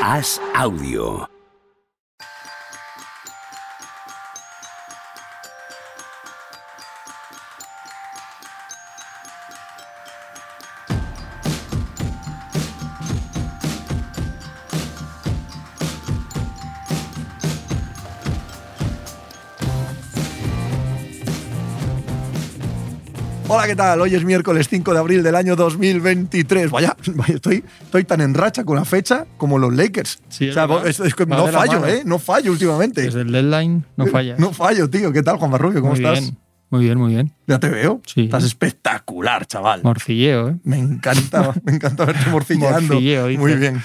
Haz audio. Hola, ¿qué tal? Hoy es miércoles 5 de abril del año 2023. Vaya, vaya, estoy, estoy tan en racha con la fecha como los Lakers. Sí, es o sea, verdad. es- es que Va no fallo. ¿eh? No fallo últimamente. Desde el deadline no falla. No fallo, tío. ¿Qué tal, Juan Barrubio? ¿Cómo muy estás? bien, muy bien, muy bien. Ya te veo. Sí. Estás espectacular, chaval. Morcilleo, ¿eh? Me encanta, me encanta verte morcilleando. Morcilleo, dice. Muy bien.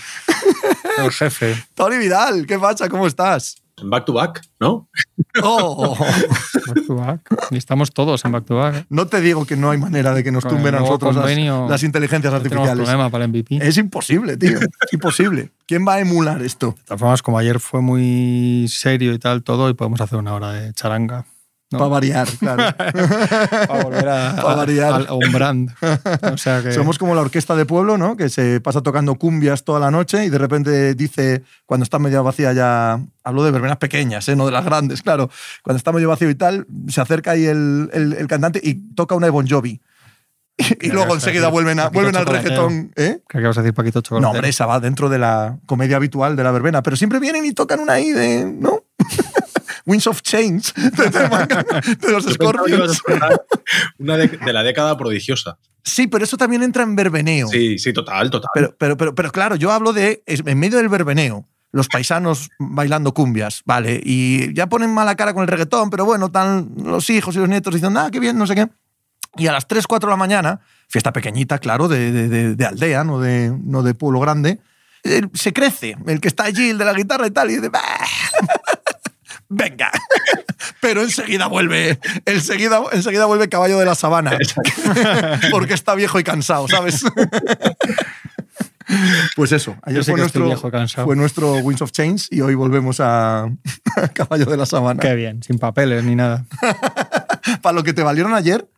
El jefe. Tony Vidal, ¿qué pasa? ¿Cómo estás? Back to back, ¿no? Oh, Back to back. Y estamos todos en back to back. ¿eh? no te digo que no hay manera de que nos Con tumben a nosotros las, convenio, las inteligencias No artificiales. problema para el MVP. De Es imposible, tío. Es imposible. ¿Quién va a emular esto? todas formas, como ayer fue muy serio y tal todo, y podemos hacer una hora de charanga. ¿No? Para variar, claro. Para volver a, Pa' variar. a- a un brand. O sea que. Somos como la orquesta de pueblo, ¿no? Que se pasa tocando cumbias toda la noche y de repente dice, cuando está medio vacía ya, hablo de verbenas pequeñas, ¿eh? no de las grandes, claro. Cuando está medio vacío y tal, se acerca ahí el, el- el cantante y toca una de Bon Jovi. Y, y luego a enseguida vuelven, a, vuelven al reggaetón. ¿eh? Que vas a decir Paquito Chocolate. No, hombre, esa va dentro de la comedia habitual de la verbena. Pero siempre vienen y tocan una ahí de. ¿No? Winds of Change de, de- de los Scorpions. Una de, de la década prodigiosa. Sí, pero eso también entra en verbeneo. Sí, sí, total, total. Pero, pero, pero, pero claro, yo hablo de en medio del verbeneo, los paisanos bailando cumbias, ¿vale? Y ya ponen mala cara con el reggaetón, pero bueno, están los hijos y los nietos diciendo, ah, qué bien, no sé qué. Y a las 3, 4 de la mañana, fiesta pequeñita, claro, de, de- de- de aldea, no de, no de pueblo grande, se crece. El que está allí, el de la guitarra y tal, y dice, "Bah". Venga. Pero enseguida vuelve, enseguida, enseguida vuelve caballo de la sabana. Porque está viejo y cansado, ¿sabes? Pues eso, ayer fue nuestro, viejo fue nuestro Winds of Change y hoy volvemos a, a Caballo de la Sabana. Qué bien, sin papeles ni nada. Para lo que te valieron ayer,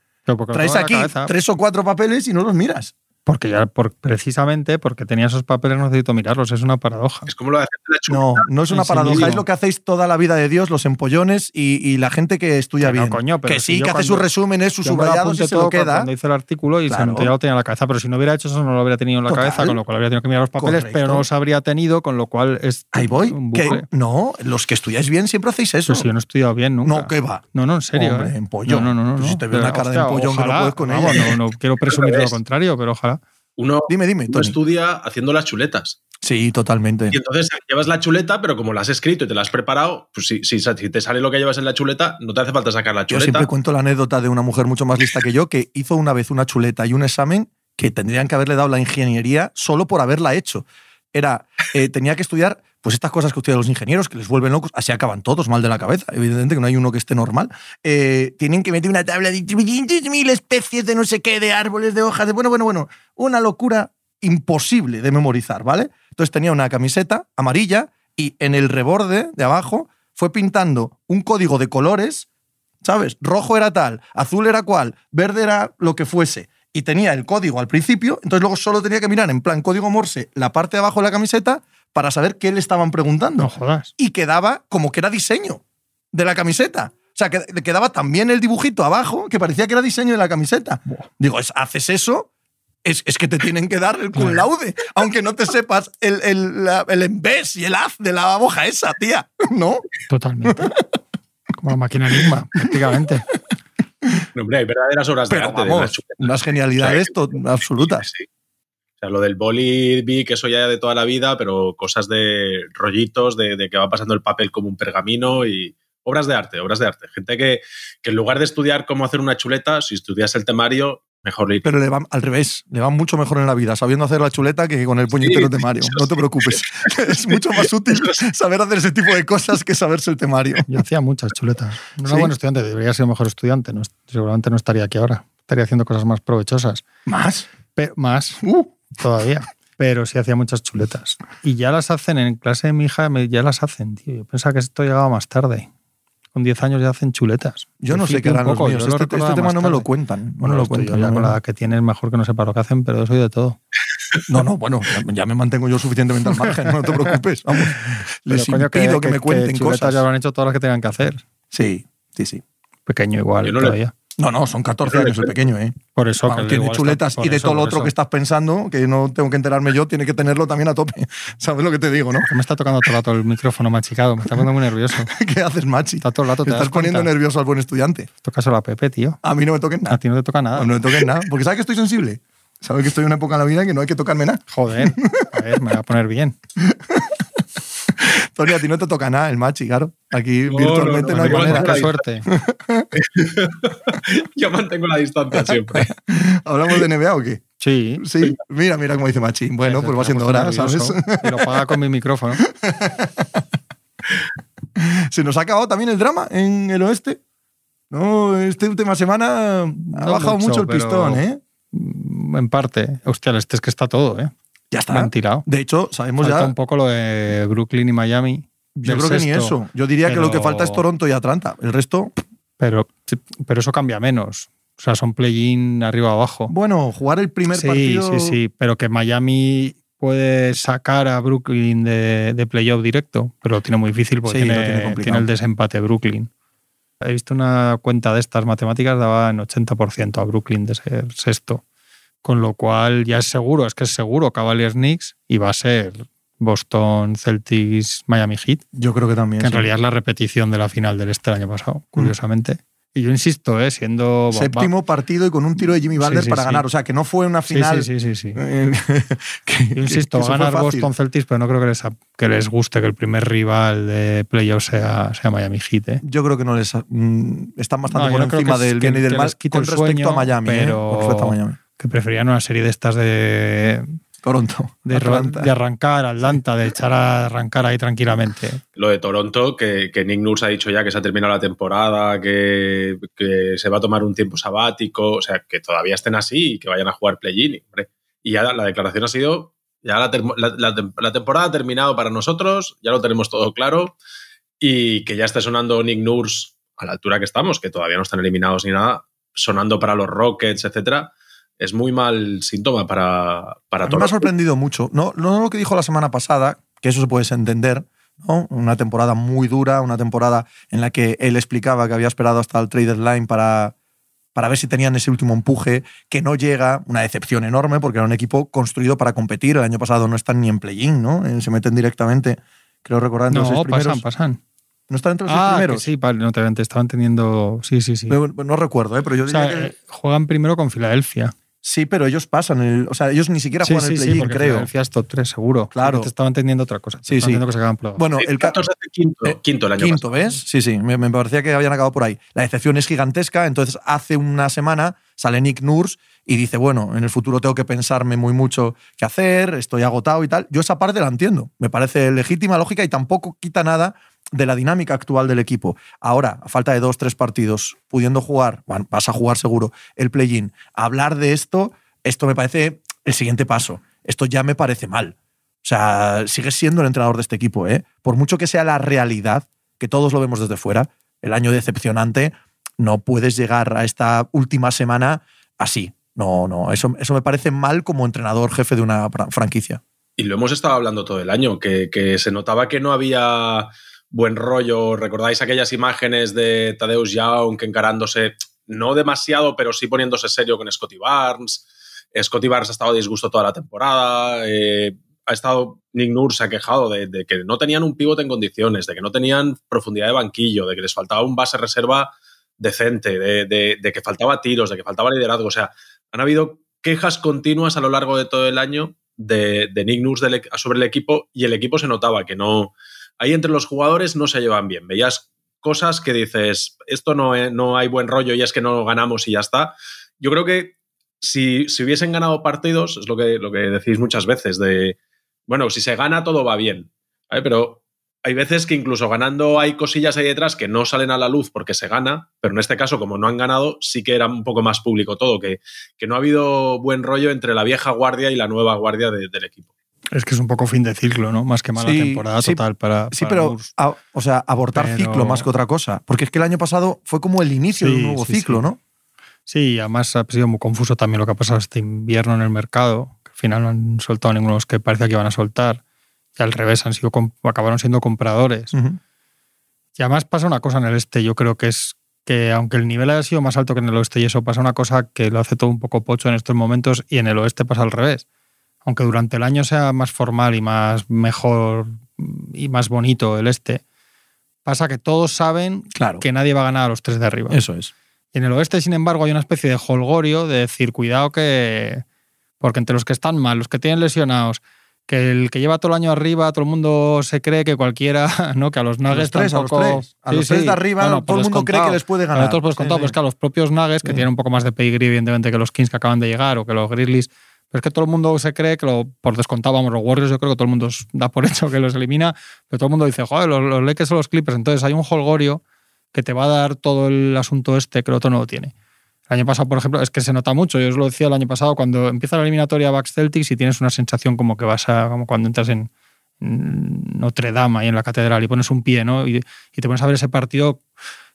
traes aquí tres o cuatro papeles y no los miras. Porque ya, por, precisamente porque tenía esos papeles, no necesito mirarlos. Es una paradoja. es como lo de la. No, no es una sí paradoja, es lo que hacéis toda la vida de Dios, los empollones y, y la gente que estudia Que no, bien. coño, pero que sí, que hace sus resúmenes, sus lo subrayados y se lo todo queda. Cuando hice el artículo y Claro. se me lo tenía en la cabeza. Pero si no hubiera hecho eso, no lo habría tenido en la Total. cabeza, con lo cual habría tenido que mirar los papeles, Correcto. pero no los habría tenido, con lo cual es Ahí voy. Que, no, los que estudiáis bien siempre hacéis eso. Pero si yo no he estudiado bien nunca. No, ¿qué va? No, no, en serio. Hombre, ¿eh? empollón. No, no, no. no, Pues si no. te veo una cara de empollón que no puedes con ella. No, no quiero presumir lo contrario, pero ojalá. Uno, Dime, dime, uno estudia haciendo las chuletas. Sí, totalmente. Y entonces llevas la chuleta, pero como la has escrito y te la has preparado, pues si, si, si te sale lo que llevas en la chuleta, no te hace falta sacar la Yo chuleta. siempre cuento la anécdota de una mujer mucho más lista que yo que hizo una vez una chuleta y un examen que tendrían que haberle dado la ingeniería solo por haberla hecho. Era, eh, tenía que estudiar pues estas cosas que estudian los ingenieros, que les vuelven locos, así acaban todos mal de la cabeza, evidentemente que no hay uno que esté normal. Eh, tienen que meter una tabla de mil especies de no sé qué, de árboles, de hojas, de bueno, bueno, bueno, una locura imposible de memorizar, ¿vale? Entonces tenía una camiseta amarilla y en el reborde de abajo fue pintando un código de colores ¿sabes? Rojo era tal, azul era cual, verde era lo que fuese. Y tenía el código al principio, entonces luego solo tenía que mirar en plan código Morse la parte de abajo de la camiseta para saber qué le estaban preguntando. No jodas. Y quedaba como que era diseño de la camiseta. O sea, que le quedaba también el dibujito abajo que parecía que era diseño de la camiseta. Digo, es- haces eso, es, es que te tienen que dar el cum laude, aunque no te sepas el, el, la- el embés y el haz de la hoja esa, tía. ¿No? Totalmente. Como la máquina Enigma, prácticamente. No, hombre, hay verdaderas obras Pero de arte de vamos, chuletas. unas genialidades absolutas. Sí. O sea, lo del boli vi que eso ya de toda la vida, pero cosas de rollitos, de, de que va pasando el papel como un pergamino y obras de arte, obras de arte. Gente que, que en lugar de estudiar cómo hacer una chuleta, si estudias el temario, mejor le Pero le va al revés, le va mucho mejor en la vida sabiendo hacer la chuleta que con el puñetero Sí, temario. No te sí. preocupes. es mucho más útil saber hacer ese tipo de cosas que saberse el temario. Yo hacía muchas chuletas. No era ¿Sí? buen estudiante, debería ser un mejor estudiante. No, seguramente no estaría aquí ahora. Estaría haciendo cosas más provechosas. ¿Más? Más Uh, todavía. Pero sí hacía muchas chuletas. Y ya las hacen en clase de mi hija, ya las hacen, tío. Yo pensaba que esto llegaba más tarde. Con 10 años ya hacen chuletas. yo no sé qué harán los míos. Este, este tema no me lo cuentan. No Bueno, me lo cuentan. ya no, con la edad que tienes, mejor que no sepa lo que hacen, pero soy de todo. No, no, bueno, ya, me mantengo yo suficientemente al margen, no te preocupes. Vamos. Les Pero, coño, impido que, me cuenten chuletas cosas. ya lo han hecho todas las que tengan que hacer. Sí, sí, sí. Pequeño igual Yo no le- todavía. No, no, son 14 Yo no le años el pequeño, ¿eh? Por eso Vamos, que tiene está- chuletas y de eso, todo lo otro eso. que estás pensando, que no tengo que enterarme yo, tiene que tenerlo también a tope. ¿Sabes lo que te digo, no? Que me está tocando todo el rato el micrófono machicado. Me está poniendo muy nervioso. ¿Qué haces, machi? Está todo el rato. Te ¿te estás cuenta? poniendo nervioso al buen estudiante. Tocas a la Pepe, tío. A mí no me toques A nada. ti no te toca nada. No me toques nada. Porque sabes que estoy sensible. Sabes que estoy en una época en la vida en que no hay que tocarme nada. Joder. A ver, me voy a poner bien. Tony, a ti no te toca nada el machi, claro. Aquí No, virtualmente no, no, no, hay manera. Qué suerte. Yo mantengo la distancia siempre. ¿Hablamos de NBA o qué? Sí. Sí. Mira, mira cómo dice Machi. Bueno, pues va siendo hora, ¿sabes? Y lo paga con mi micrófono. Se nos ha acabado también el drama en el oeste. No, esta última semana ha bajado mucho, mucho, el pistón, ¿eh? En parte. Hostia, el este es que está todo, ¿eh? Ya está. Tirado. De hecho, sabemos Falta ya. un poco lo de Brooklyn y Miami. Yo creo que ni eso. Yo diría que lo que falta es Toronto y Atlanta. El resto, Pero, pero eso cambia menos. O sea, son play-in arriba abajo. bueno, jugar el primer sí, partido. sí, sí. Pero que Miami puede sacar a Brooklyn de, de playoff directo, pero lo tiene muy difícil porque Sí, tiene, tiene el desempate Brooklyn. He visto una cuenta de estas matemáticas, daba en 80% a Brooklyn de ser sexto. Con lo cual ya es seguro, es que es seguro Cavaliers Knicks y va a ser Boston Celtics Miami Heat, Yo creo que también. que en sí. realidad es la repetición de la final del este del año pasado, curiosamente. Y yo insisto, ¿eh? siendo... Séptimo partido y con un tiro de Jimmy Butler sí, para sí. ganar. O sea, que no fue una final. sí, sí, sí, eh, que- Yo insisto, va a ganar. Boston Celtics, pero no creo que les, que les guste que el primer rival de playoff sea, sea Miami Heat. ¿eh? Yo creo que no les. mm, están bastante No, por encima del bien y del mal quite con el respecto sueño, a Miami. ¿eh? Con respecto a Miami. Que preferían una serie de estas de, Toronto. de, ro- Atlanta. de arrancar Atlanta, de echar a arrancar ahí tranquilamente. Lo de Toronto, que, que Nick Nurse ha dicho ya que se ha terminado la temporada, que, que se va a tomar un tiempo sabático, o sea, que todavía estén así y que vayan a jugar play-in. hombre. Y ya la declaración ha sido, ya la, termo- la- la tem- la temporada ha terminado para nosotros, ya lo tenemos todo claro, y que ya esté sonando Nick Nurse a la altura que estamos, que todavía no están eliminados ni nada, sonando para los Rockets, etcétera, es muy mal síntoma para, para mí me ha sorprendido mucho. No, no lo que dijo la semana pasada, que eso se puede entender, ¿no? Una temporada muy dura, una temporada en la que él explicaba que había esperado hasta el trade deadline para, para ver si tenían ese último empuje, que no llega, una decepción enorme, porque era un equipo construido para competir. El año pasado no están ni en play-in, ¿no? Eh, Se meten directamente, creo recordar, entre los seis No, primeros. pasan, pasan. ¿No están entre los seis Ah, que primeros? sí, vale, no te, te estaban teniendo... Sí, sí, sí. No, no recuerdo, ¿eh? pero yo O diría sea, que... eh, juegan primero con Filadelfia. Sí, pero ellos pasan. El, o sea, ellos ni siquiera Sí, juegan sí, el play-in, creo. Filadelfia es top 3, seguro. Claro. Te estaba entendiendo otra cosa. Sí, sí. que se. Bueno, el de quinto, Eh, quinto el año Quinto, pasado. ¿ves? Sí, sí, me, me parecía que habían acabado por ahí. La decepción es gigantesca, entonces hace una semana sale Nick Nurse y dice, bueno, en el futuro tengo que pensarme muy mucho qué hacer, estoy agotado y tal. Yo esa parte la entiendo, me parece legítima, lógica y tampoco quita nada de la dinámica actual del equipo. Ahora, a falta de dos, tres partidos, pudiendo jugar, bueno, vas a jugar seguro, el play-in, hablar de esto, esto me parece el siguiente paso. Esto ya me parece mal. O sea, sigues siendo el entrenador de este equipo, ¿eh? Por mucho que sea la realidad, que todos lo vemos desde fuera, el año decepcionante, no puedes llegar a esta última semana así. No, no, eso, eso me parece mal como entrenador jefe de una fra- franquicia. Y lo hemos estado hablando todo el año, que, que se notaba que no había buen rollo. ¿Recordáis aquellas imágenes de Tadeusz Young encarándose, no demasiado, pero sí poniéndose serio con Scotty Barnes? Scotty Barnes ha estado a disgusto toda la temporada. eh, ha estado Nick Nurse se ha quejado de, que no tenían un pivote en condiciones, de que no tenían profundidad de banquillo, de que les faltaba un base reserva decente, de, de- de que faltaba tiros, de que faltaba liderazgo. O sea, han habido quejas continuas a lo largo de todo el año de, Nick del e- sobre el equipo y el equipo se notaba que no. Ahí entre los jugadores no se llevan bien. Veías cosas que dices, esto no, no hay buen rollo y es que no ganamos y ya está. Yo creo que si, si hubiesen ganado partidos, es lo que, lo que decís muchas veces, de, bueno, si se gana todo va bien, pero hay veces que incluso ganando hay cosillas ahí detrás que no salen a la luz porque se gana, pero en este caso, como no han ganado, sí que era un poco más público todo, que, que no ha habido buen rollo entre la vieja guardia y la nueva guardia de- del equipo. Es que es un poco fin de ciclo, ¿no? Más que mala Sí, temporada sí, total para. Sí, para pero, a- o sea, abortar Pero- ciclo más que otra cosa. Porque es que el año pasado fue como el inicio de un nuevo ciclo. ¿no? Sí, y además ha sido muy confuso también lo que ha pasado este invierno en el mercado. que Al final no han soltado ninguno de los que parecía que iban a soltar. Y al revés, han sido, acabaron siendo compradores. Y además pasa una cosa en el este, yo creo que es que aunque el nivel haya sido más alto que en el oeste y eso pasa una cosa que lo hace todo un poco pocho en estos momentos y en el oeste pasa al revés. Aunque durante el año sea más formal y más mejor y más bonito el este, pasa que todos saben Claro. que nadie va a ganar a los tres de arriba. Eso es. Y en el oeste, sin embargo, hay una especie de holgorio de decir, cuidado que... Porque entre los que están mal, los que tienen lesionados, que el que lleva todo el año arriba, todo el mundo se cree que cualquiera, ¿no? Que a los A Nuggets los tres, a los tres. A Sí, los tres sí. de arriba, todo el por mundo cree que les puede Pero ganar. todos por descontado, Sí, es que a los propios Nuggets, que tienen un poco más de pedigrí, evidentemente, que los Kings que acaban de llegar o que los Grizzlies, pero es que todo el mundo se cree que lo, por descontado, vamos, los Warriors, yo creo que todo el mundo da por hecho que los elimina, pero todo el mundo dice, joder, los, los Lakers o los Clippers. Entonces hay un holgorio que te va a dar todo el asunto este que otro no lo tiene. El año pasado, por ejemplo, es que se nota mucho. Yo os lo decía el año pasado, cuando empieza la eliminatoria Bucks Celtics y tienes una sensación como que vas a, como cuando entras en Notre Dame ahí en la catedral y pones un pie, ¿no? Y, y te pones a ver ese partido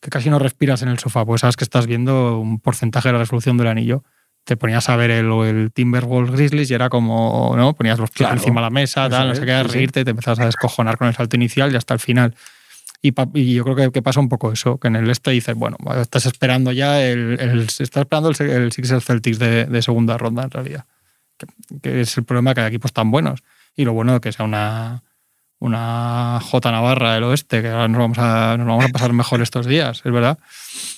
que casi no respiras en el sofá, pues sabes que estás viendo un porcentaje de la resolución del anillo. Te ponías a ver el, el Timberwolves Grizzlies y era como, ¿no? Ponías los pies Claro. encima de la mesa, Eso tal, no es, sé qué, a sí, sí. reírte, te empezabas a descojonar con el salto inicial y hasta el final. Y, y yo creo que, que pasa un poco eso, que en el este dices, bueno, estás esperando ya el, el- estás esperando el, el Sixers Celtics de, de segunda ronda en realidad. Que, que es el problema que hay equipos tan buenos. Y lo bueno de que sea una, una J Navarra del oeste, que ahora nos vamos a, nos vamos a pasar mejor estos días, es verdad.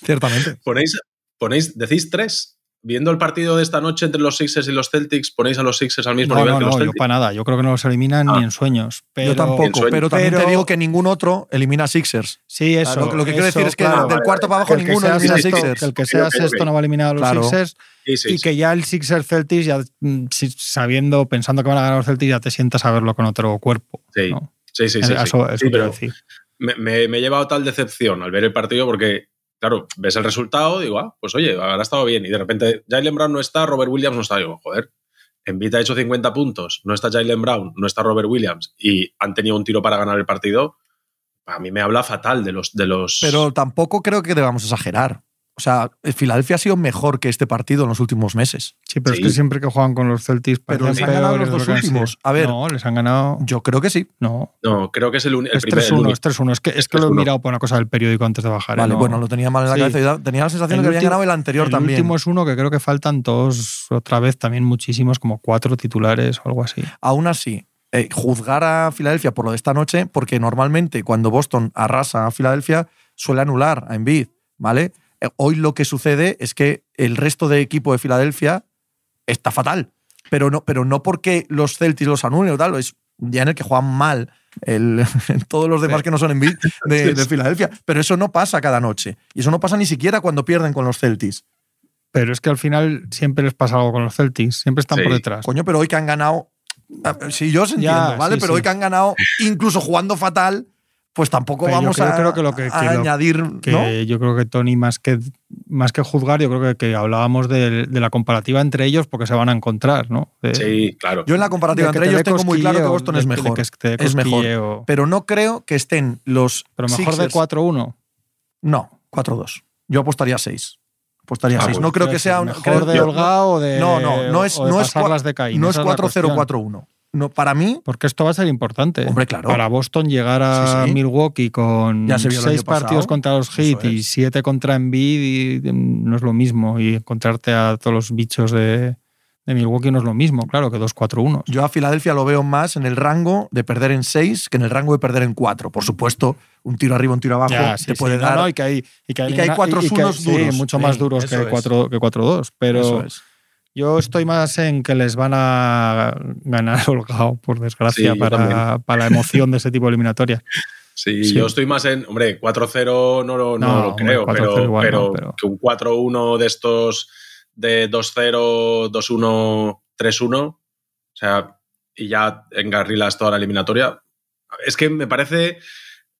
Ciertamente. Ponéis, ponéis, decís tres. Viendo el partido de esta noche entre los Sixers y los Celtics, ponéis a los Sixers al mismo No, nivel no, que los no, yo Celtics. para nada. Yo creo que no los eliminan Ah. ni en sueños. Pero, Yo tampoco, sueño. pero también te digo que ningún otro elimina a Sixers. Sí, eso. Claro, lo que quiero eso, decir es que claro. del cuarto para abajo ninguno elimina Sixers. que el que sea sexto ok. no va a eliminar a los Claro. Sixers. Sí, sí, y sí. que ya el Sixers Celtics, ya mm, sabiendo, pensando que van a ganar los Celtics, ya te sientas a verlo con otro cuerpo. Sí, ¿no? sí, sí, sí, sí. Eso, eso pero decir. me, me- me he llevado tal decepción al ver el partido porque, claro, ves el resultado, digo, ah, pues oye, habrá estado bien. Y de repente, Jalen Brown no está, Robert Williams no está. Digo, joder, Embiid ha hecho 50 puntos, no está Jalen Brown, no está Robert Williams y han tenido un tiro para ganar el partido. A mí me habla fatal de los. De los Pero tampoco creo que debamos exagerar. O sea, Filadelfia ha sido mejor que este partido en los últimos meses. Sí, pero Sí. es que siempre que juegan con los Celtics Pero les han ganado los dos últimos. A ver. No, les han ganado. Yo creo que sí. No. No, creo que es el, un- el Es primer. el 3-1, único. es 3-1. Es que, es que lo he 3-1. mirado por una cosa del periódico antes de bajar. ¿eh? Vale, No. bueno, lo tenía mal en la Sí. cabeza. tenía la sensación El de que habían ganado el anterior el también. último es uno que creo que faltan todos, otra vez también muchísimos, como cuatro titulares o algo así. Aún así, eh, juzgar a Filadelfia por lo de esta noche, porque normalmente cuando Boston arrasa a Filadelfia, suele anular a Embiid, ¿vale? Eh, Hoy lo que sucede es que el resto de equipo de Filadelfia está fatal. Pero no, pero no porque los Celtics los anulen o tal, es un día en el que juegan mal el- todos los demás que no son Embiid de, de Filadelfia. Pero eso no pasa cada noche. Y eso no pasa ni siquiera cuando pierden con los Celtics. Pero es que al final siempre les pasa algo con los Celtics, siempre están Sí. por detrás. Coño, pero hoy que han ganado. Sí, yo os entiendo, Ya, ¿vale? sí, pero sí. hoy que han ganado, incluso jugando fatal, pues tampoco Pero yo vamos creo- a, creo que lo que- a que lo- añadir. que ¿no? yo creo que Tony, más que, más que juzgar, yo creo que, que hablábamos de, de la comparativa entre ellos porque se van a encontrar, ¿no? De- Sí, claro. Yo en la comparativa de entre te ellos tengo muy claro que Boston de- es de mejor. que es mejor. Pero no creo que estén los. Pero mejor de Sixers- 4-1. No, 4-2. Yo apostaría 6. Apostaría Ah, 6. pues, no creo que sea un. Mejor creo- de yo- holgado o de. No, no, no es, o de no es, pasarlas cua- de Caín, no es esa la cuestión. 4-0-4-1. No, para mí, Porque esto va a ser importante. Hombre, claro. Para Boston llegar a Sí, sí. Milwaukee con Ya se seis pasado. partidos contra los Heat y siete contra Embiid y mm, no es lo mismo. Y encontrarte a todos los bichos de, de Milwaukee no es lo mismo, claro, que dos 4-1. yo a Filadelfia lo veo más en el rango de perder en 6 que en el rango de perder en 4. Por supuesto, un tiro arriba, un tiro abajo Ya, sí, te sí. puede dar. no, y que hay, y que hay, y que hay cuatro y que- unos sí, duros. mucho Sí, más duros eso que es. 4 que 4-2. Pero Eso es. Yo estoy más en que les van a ganar holgado, por desgracia, Sí, para, para la emoción de ese tipo de eliminatoria. Sí, Sí. yo estoy más en. Hombre, 4-0 no lo, no No, lo creo, 4-0 pero, igual pero no, pero- que un 4-1 de estos de 2-0, 2-1, 3-1, o sea, y ya engarrilas toda la eliminatoria. Es que me parece.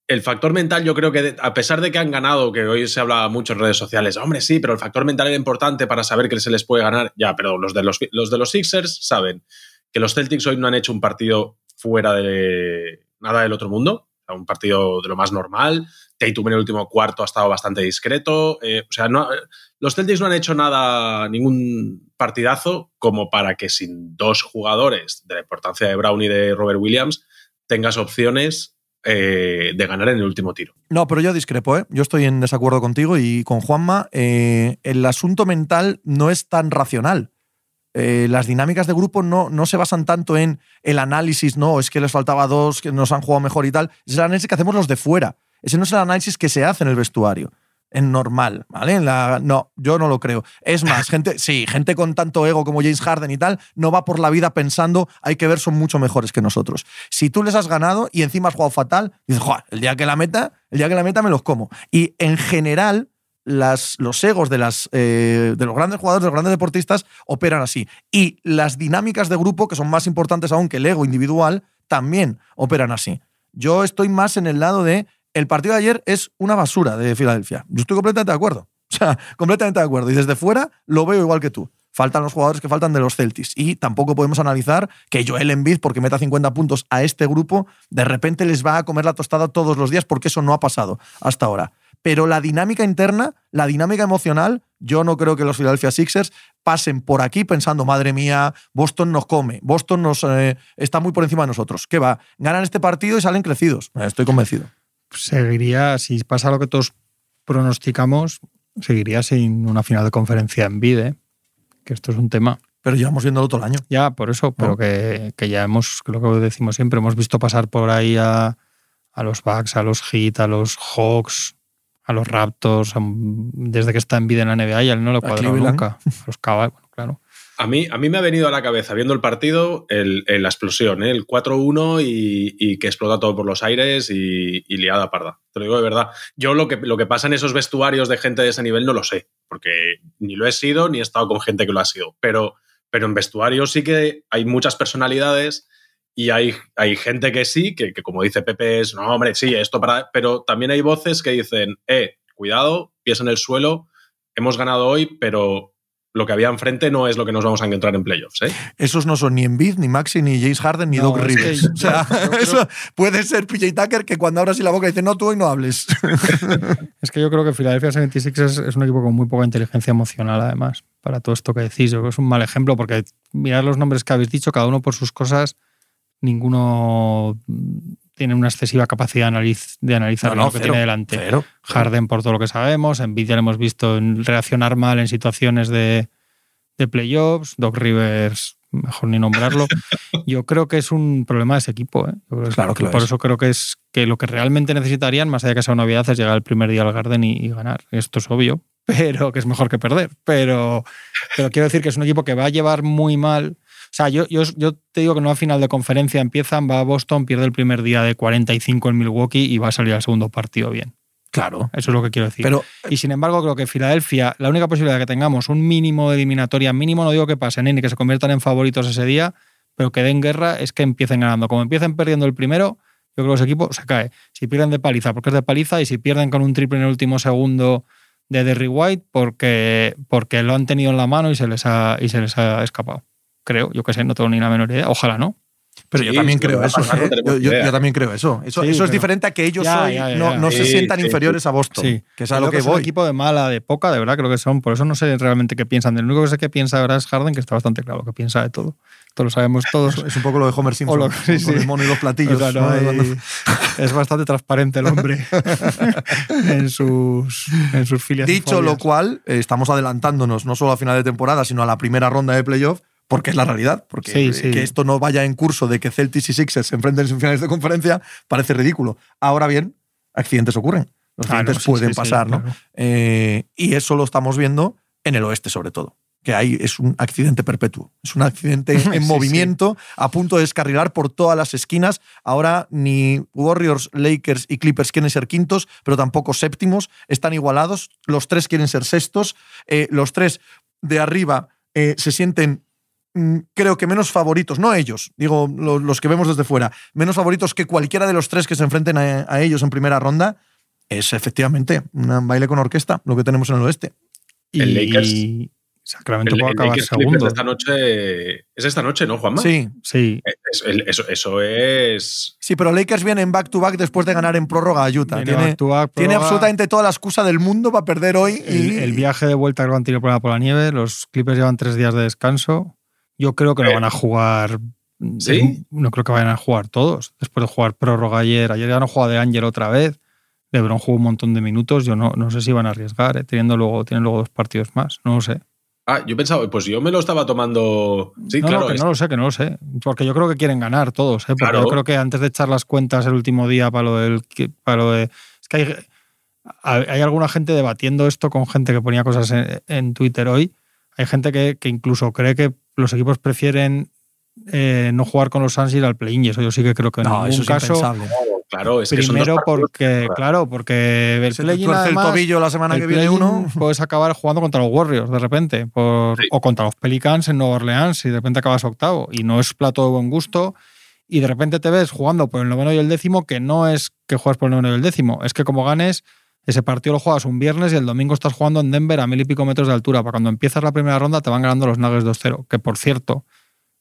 El factor mental, yo creo que a pesar de que han ganado, que hoy se habla mucho en redes sociales, hombre, sí, pero el factor mental era importante para saber que se les puede ganar. Ya, pero los de los, los de los Sixers saben que los Celtics hoy no han hecho un partido fuera de nada del otro mundo. Un partido de lo más normal. Tatum en el último cuarto ha estado bastante discreto. Eh, o sea, no, los Celtics no han hecho nada, ningún partidazo como para que sin dos jugadores de la importancia de Brown y de Robert Williams tengas opciones eh, de ganar en el último tiro. No, pero yo discrepo, ¿eh? Yo estoy en desacuerdo contigo y con Juanma. Eh, el asunto mental no es tan racional. Las dinámicas de grupo no, no se basan tanto en el análisis, no, es que les faltaba dos, que nos han jugado mejor y tal. Es el análisis que hacemos los de fuera. Ese no es el análisis que se hace en el vestuario. En normal, ¿vale? No, yo no lo creo. Es más, gente, sí, gente con tanto ego como James Harden y tal, no va por la vida pensando, hay que ver, son mucho mejores que nosotros. Si tú les has ganado y encima has jugado fatal, dices, Joder, el día que la meta, el día que la meta me los como. Y en general, las, los egos de, las, eh, de los grandes jugadores, de los grandes deportistas, operan así. Y las dinámicas de grupo, que son más importantes aún que el ego individual, también operan así. Yo estoy más en el lado de el partido de ayer es una basura de Filadelfia. Yo estoy completamente de acuerdo. O sea, completamente de acuerdo. Y desde fuera lo veo igual que tú. Faltan los jugadores que faltan de los Celtics. Y tampoco podemos analizar que Joel Embiid, porque meta 50 puntos a este grupo, de repente les va a comer la tostada todos los días, porque eso no ha pasado hasta ahora. Pero la dinámica interna, la dinámica emocional, yo no creo que los Philadelphia Sixers pasen por aquí pensando, madre mía, Boston nos come, Boston nos eh, está muy por encima de nosotros. ¿Qué va? Ganan este partido y salen crecidos. Estoy convencido. Seguiría, si pasa lo que todos pronosticamos, seguiría sin una final de conferencia en Vide, que esto es un tema. Pero llevamos viéndolo todo el año. Ya, por eso, pero No. que, que ya hemos, lo que decimos siempre, hemos visto pasar por ahí a, a los Bucks, a los Heat, a los Hawks, a los Raptors, a- desde que está en vida en la NBA y él no lo cuadra nunca. A los Cavs, bueno, claro. A mí, a mí me ha venido a la cabeza, viendo el partido, el, el- la explosión, ¿eh? el 4-1 y, y que explota todo por los aires y, y liada parda. Te lo digo de verdad. Yo lo que, lo que pasa en esos vestuarios de gente de ese nivel no lo sé, porque ni lo he sido ni he estado con gente que lo ha sido. Pero, pero en vestuarios sí que hay muchas personalidades y hay, hay gente que sí, que, que como dice Pepe es, no, hombre, sí, esto para... Pero también hay voces que dicen, eh, cuidado, pies en el suelo, hemos ganado hoy, pero lo que había enfrente no es lo que nos vamos a encontrar en playoffs. ¿eh? Esos no son ni Embiid, ni Maxi, ni James Harden, ni No, Doc es que Rivers. o sea, creo- eso puede ser PJ Tucker que cuando abra así la boca dice, no, tú hoy no hables. Es que yo creo que Philadelphia 76 es, es un equipo con muy poca inteligencia emocional, además, para todo esto que decís. Yo creo que es un mal ejemplo porque mirad los nombres que habéis dicho, cada uno por sus cosas, ninguno tiene una excesiva capacidad de, analiz- de analizar No, no, lo que cero, tiene delante. Cero. Harden por todo lo que sabemos, Embiid ya lo hemos visto en reaccionar mal en situaciones de, de playoffs, Doc Rivers, mejor ni nombrarlo. Yo creo que es un problema de ese equipo. ¿eh? Claro que por es. eso creo que es que lo que realmente necesitarían, más allá de que sea una novedad, es llegar el primer día al Garden y, y ganar. Esto es obvio, pero que es mejor que perder. Pero, pero quiero decir que es un equipo que va a llevar muy mal. O sea, yo, yo, yo te digo que en una final de conferencia empiezan, va a Boston, pierde el primer día de 45 en Milwaukee y va a salir al segundo partido bien. Claro. Eso es lo que quiero decir. Pero Y sin embargo, creo que Filadelfia, la única posibilidad que tengamos un mínimo de eliminatoria, mínimo no digo que pasen, ni que se conviertan en favoritos ese día, pero que den guerra, es que empiecen ganando. Como empiecen perdiendo el primero, yo creo que ese equipo se cae. Si pierden de paliza, porque es de paliza, y si pierden con un triple en el último segundo de Derry White, porque, porque lo han tenido en la mano y se les ha, y se les ha escapado. Creo, yo que sé, no tengo ni la menor idea. Ojalá no. Pero yo también creo que eso. pasar, ¿eh? no Yo, yo- idea. yo también creo eso. Eso, Sí, eso es diferente a que ellos Ya, hoy ya, ya, no, ya. no se sientan sí, inferiores a Boston. Sí. Que es a lo que es un equipo de mala, de poca, de verdad creo que son. Por eso no sé realmente qué piensan. El único que sé que piensa ahora es Harden, que está bastante claro que piensa de todo. Esto lo sabemos todos. Es un poco lo de Homer Simpson. Lo- sí, con sí. el mono y los platillos. O sea, no ¿no? hay- Cuando- Es bastante transparente el hombre en sus, en sus filias. Dicho lo cual, eh, estamos adelantándonos no solo a final de temporada, sino a la primera ronda de playoff, porque es la realidad. Porque Sí, sí. que esto no vaya en curso de que Celtics y Sixers se enfrenten en finales de conferencia parece ridículo. Ahora bien, accidentes ocurren. Los Ah, no, accidentes pueden sí, pasar, ¿no? claro. Eh, y eso lo estamos viendo en el oeste, sobre todo. Que ahí es un accidente perpetuo. Es un accidente en Sí, sí. movimiento, a punto de descarrilar por todas las esquinas. Ahora ni Warriors, Lakers y Clippers quieren ser quintos, pero tampoco séptimos. Están igualados. Los tres quieren ser sextos. Eh, los tres de arriba eh, se sienten creo que menos favoritos, no ellos, digo lo- los, que vemos desde fuera, menos favoritos que cualquiera de los tres que se enfrenten a, a ellos en primera ronda, es efectivamente un baile con orquesta, lo que tenemos en el oeste. El Y Lakers- Sacramento El, puede acabar Lakers segundo. esta noche es esta noche, ¿no, Juanma? Sí, Sí, Eso, eso, es. Sí, pero Lakers viene en back-to-back después de ganar en prórroga a Utah. Viene Tiene, back to back, tiene prórroga. absolutamente toda la excusa del mundo para perder hoy. El, y- el viaje de vuelta creo que han tenido problema por la nieve. Los Clippers llevan tres días de descanso. Yo creo que no Eh. van a jugar. ¿Sí? No creo que vayan a jugar todos. Después de jugar prórroga ayer. Ayer ya no jugado de Ángel otra vez. LeBron jugó un montón de minutos. Yo no, no sé si van a arriesgar, eh, teniendo luego, tienen luego dos partidos más. No lo sé. Ah, yo pensaba, pues yo me lo estaba tomando. Sí, no, claro. no, que es- no lo sé, que no lo sé. Porque yo creo que quieren ganar todos. ¿eh? Porque Claro. yo creo que antes de echar las cuentas el último día para lo del. Para lo de, es que hay, hay hay alguna gente debatiendo esto con gente que ponía cosas en, en Twitter hoy. Hay gente que, que incluso cree que los equipos prefieren eh, no jugar con los Suns y ir al play-in. Eso yo sí que creo que en no, eso ningún es caso. impensable. Claro, es Primero porque, claro, porque el play-in el tobillo la semana que viene uno. Puedes acabar jugando contra los Warriors de repente, por- Sí. o contra los Pelicans en Nueva Orleans y de repente acabas octavo. Y no es plato de buen gusto. Y de repente te ves jugando por el noveno y el décimo, que no es que juegas por el noveno y el décimo, es que como ganes, ese partido lo juegas un viernes y el domingo estás jugando en Denver a mil y pico metros de altura. Para cuando empiezas la primera ronda te van ganando los Nuggets 2-0. Que por cierto,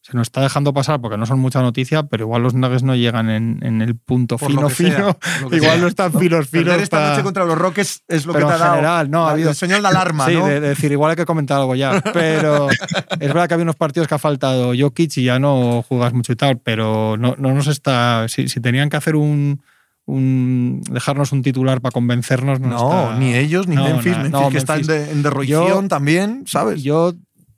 se nos está dejando pasar porque no son mucha noticia, pero igual los Nuggets no llegan en, en el punto Por fino, sea, fino. Igual sea, no están filos, filos. Perder esta noche contra los Rockets es lo pero que te en ha dado. general, no, ha habido- El señal de alarma, sí, ¿no? de, de decir, igual hay que comentar algo ya. Pero es verdad que había unos partidos que ha faltado Jokic y ya no juegas mucho y tal, pero no, no nos está. Si, si tenían que hacer un, un- dejarnos un titular para convencernos, no, No, está- ni ellos, ni No, Memphis. na- Memphis no, que está en, Memphis. de- en derroición Yo- también, ¿sabes? Yo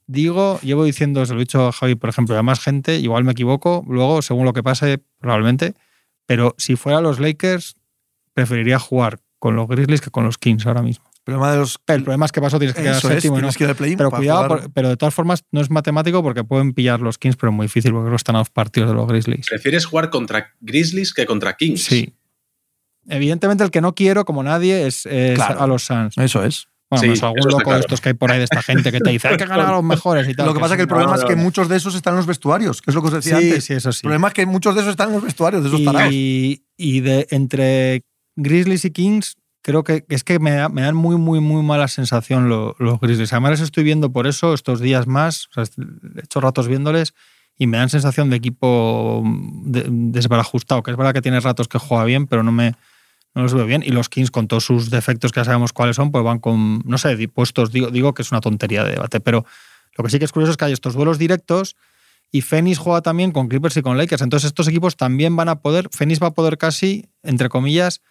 digo, llevo diciendo, se lo he dicho a Javi, por ejemplo, y a más gente, igual me equivoco, luego, según lo que pase, probablemente, pero si fuera los Lakers, preferiría jugar con los Grizzlies que con los Kings ahora mismo. el problema de los. El problema es que pasó, tienes que quedar es, séptimo y no. que Pero cuidado, jugar. por- pero de todas formas no es matemático porque pueden pillar los Kings, pero es muy difícil porque que están a dos partidos de los Grizzlies. Prefieres jugar contra Grizzlies que contra Kings. Sí. Evidentemente el que no quiero, como nadie, es, es Claro. a los Suns. Eso es. Bueno, Sí, menos algún loco de claro. estos que hay por ahí de esta gente que te dice hay que ganar a los mejores y tal. Lo que pasa es que el es problema no, es no, que no. muchos de esos están en los vestuarios, que es lo que os decía Sí, antes. sí, eso sí. El problema es que muchos de esos están en los vestuarios, de esos tarados. Y, y de entre Grizzlies y Kings, creo que es que me, da- me dan muy, muy, muy mala sensación lo- los Grizzlies. Además, les estoy viendo por eso estos días más. O sea, he hecho ratos viéndoles y me dan sensación de equipo de- desbarajustado. Que es verdad que tiene ratos que juega bien, pero no me. No los veo bien. Y los Kings, con todos sus defectos que ya sabemos cuáles son, pues van con, no sé, puestos. Digo, digo que es una tontería de debate, pero lo que sí que es curioso es que hay estos duelos directos y Phoenix juega también con Clippers y con Lakers. Entonces estos equipos también van a poder, Phoenix va a poder casi, entre comillas,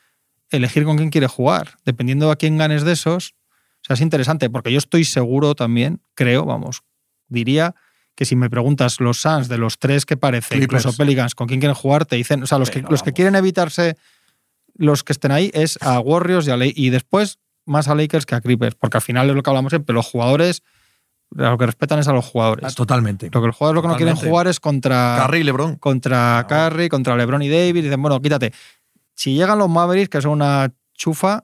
elegir con quién quiere jugar, dependiendo a quién ganes de esos. O sea, es interesante, porque yo estoy seguro también, creo, vamos, diría que si me preguntas los Suns de los tres que parece, Clippers. incluso Pelicans, con quién quieren jugar, te dicen, o sea, los, que, los que quieren evitarse los que estén ahí es a Warriors y, a La- y después más a Lakers que a Clippers, porque al final es lo que hablamos siempre, los jugadores, lo que respetan es a los Ah, jugadores. Totalmente. Lo que los jugadores lo que no quieren jugar es contra, Curry y LeBron. contra Curry, contra LeBron y David. Dicen, bueno, quítate. Si llegan los Mavericks, que son una chufa,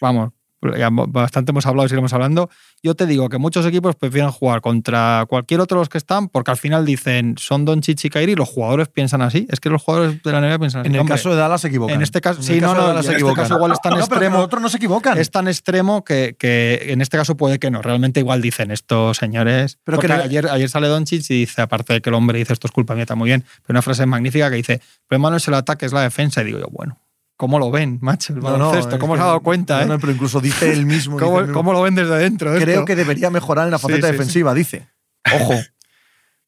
vamos, bastante hemos hablado y seguiremos hablando. Yo te digo que muchos equipos prefieren jugar contra cualquier otro de los que están, porque al final dicen, son Don y Kyrie, los jugadores piensan así. Es que los jugadores de la NBA piensan así. En el Hombre, caso de Dallas se equivocan. en este caso- En sí, no, no, en este equivocan. caso igual es tan No, extremo- con otros no se equivocan. es tan extremo que, que en este caso puede que no. Realmente igual dicen estos señores. Pero Porque que ayer, ayer sale Doncic y dice, aparte de que el hombre dice esto es culpa mía, está muy bien, pero una frase magnífica que dice, el problema no es el ataque, es la defensa. Y digo yo, bueno, ¿cómo lo ven, macho? El No, no, ¿cómo que- se ha dado cuenta? no, eh? pero incluso dice él mismo. ¿Cómo, él mismo, cómo lo ven desde dentro? Creo esto? que debería mejorar en la faceta sí, sí. defensiva, dice. Ojo.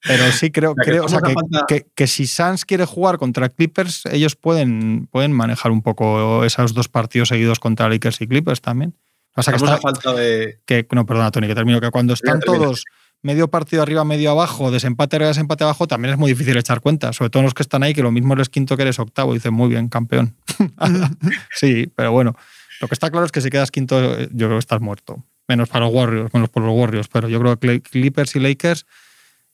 Pero sí creo, sea, que creo o sea, que, que- que si Suns quiere jugar contra Clippers, ellos pueden, pueden manejar un poco esos dos partidos seguidos contra Lakers y Clippers también. O sea, que está- a falta de. que no, perdona, Tony, que termino, que cuando están termina. todos medio partido arriba, medio abajo, desempate arriba, desempate abajo, también es muy difícil echar cuenta, sobre todo los que están ahí, que lo mismo eres quinto que eres octavo, y dicen, muy bien, campeón. sí, pero bueno, lo que está claro es que si quedas quinto, yo creo que estás muerto. Menos para los Warriors, menos por los Warriors, pero yo creo que Clippers y Lakers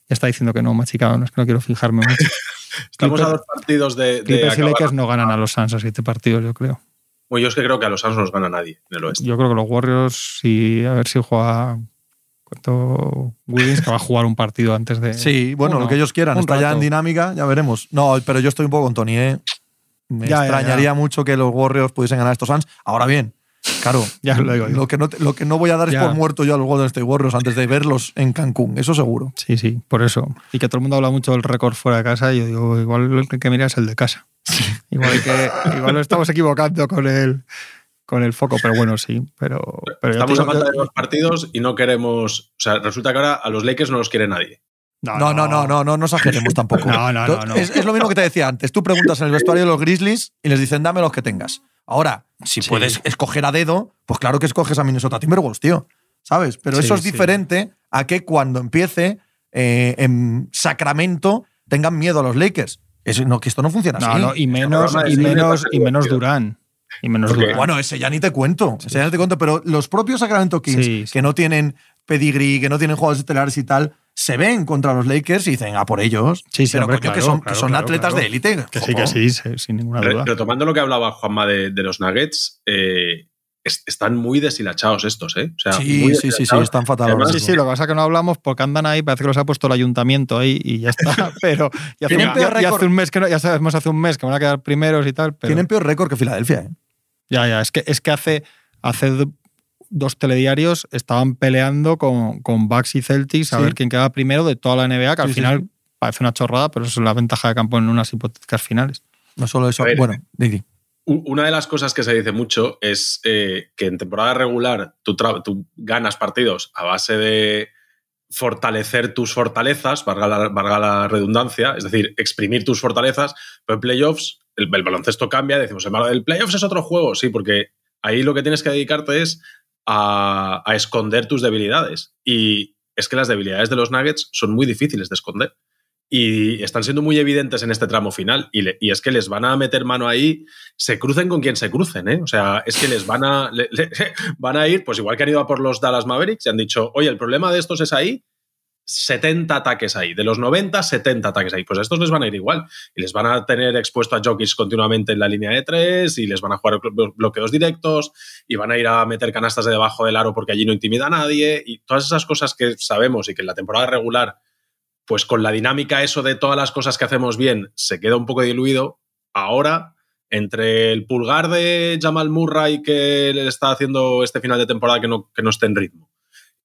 ya está diciendo que no, machicado, no es que no quiero fijarme mucho. Estamos a dos partidos de. de Clippers y. Lakers no ganan a los Suns a siete partidos, yo creo. Bueno, yo es que creo que a los Suns no nos gana nadie en el oeste. Yo creo que los Warriors, y a ver si juega cuánto Wiggins, que va a jugar un partido antes de. Sí, bueno, Uno, lo que ellos quieran. Está ya en dinámica, ya veremos. No, pero yo estoy un poco con Tony, ¿eh? Me Ya, extrañaría ya. mucho que los Warriors pudiesen ganar estos Suns. Ahora bien, Claro, Ya lo digo yo. lo que, no, te- lo que no voy a dar es por muerto yo a los Golden State Warriors antes de verlos en Cancún, eso seguro. Sí, sí, por eso. Y que todo el mundo habla mucho del récord fuera de casa y yo digo, igual el que mira es el de casa. Igual, que, igual lo estamos equivocando con el, con el foco, pero bueno, sí. Pero, Estamos a falta de dos partidos y no queremos. O sea, resulta que ahora a los Lakers no los quiere nadie. No, no, no, no, no, no exageremos tampoco. No, no, no, no. Es, es lo mismo que te decía antes. Tú preguntas en el vestuario de los Grizzlies y les dicen, dame los que tengas. Ahora, si Sí. puedes escoger a dedo, pues claro que escoges a Minnesota Timberwolves, tío. ¿Sabes? Pero Sí, eso es sí. diferente a que cuando empiece eh, en Sacramento tengan miedo a los Lakers. Es- no, que esto no funciona No, así. no, y menos, y menos, y menos. Durán. Y menos Porque-. Bueno, ese ya ni te cuento. Ese ya ni te cuento. Pero los propios Sacramento Kings, Sí, sí. que no tienen pedigree, que no tienen jugadores estelares y tal, se ven contra los Lakers y dicen, a por ellos. Sí, sí, pero hombre, coño, que claro, son, que claro, son claro, atletas claro. de élite. que sí, que sí, sí, sin ninguna duda. retomando lo que hablaba Juanma de, de los Nuggets, eh, es- están muy deshilachados estos, ¿eh? O sea, Sí, muy sí, sí, sí, están fatal. Además, ahora Sí, sí, lo que pasa es que no hablamos porque andan ahí, parece que los ha puesto el ayuntamiento ahí y ya está. Pero ya hace, Tienen un, peor ya- ya récord. hace un mes que no- ya sabemos hace un mes que van a quedar primeros y tal. Pero Tienen peor récord que Filadelfia. ¿eh? Ya, ya, es que, es que hace, hace do- dos telediarios estaban peleando con, con Bucks y Celtics a Sí. ver quién quedaba primero de toda la NBA, que al Sí, final sí. parece una chorrada, pero eso es la ventaja de campo en unas hipotéticas finales. No solo eso. Ver. Bueno, Didi. Una de las cosas que se dice mucho es eh, que en temporada regular tú ganas partidos a base de fortalecer tus fortalezas, valga la, redundancia, es decir, exprimir tus fortalezas, pero en playoffs el, baloncesto cambia, decimos, el, el playoffs es otro juego, sí, porque ahí lo que tienes que dedicarte es a, a esconder tus debilidades. Y es que las debilidades de los Nuggets son muy difíciles de esconder. Y están siendo muy evidentes en este tramo final. Y, es que les van a meter mano ahí, se crucen con quien se crucen. ¿eh? O sea, es que les van a, van a ir, pues igual que han ido a por los Dallas Mavericks y han dicho, oye, el problema de estos es ahí, 70 ataques ahí. De los 90, 70 ataques ahí. Pues a estos les van a ir igual. Y les van a tener expuesto a Jokic continuamente en la línea de tres y les van a jugar blo- bloqueos directos y van a ir a meter canastas de debajo del aro porque allí no intimida a nadie. Y todas esas cosas que sabemos y que en la temporada regular pues con la dinámica eso de todas las cosas que hacemos bien se queda un poco diluido. Ahora, entre el pulgar de Jamal Murray que está haciendo este final de temporada que no, que no esté en ritmo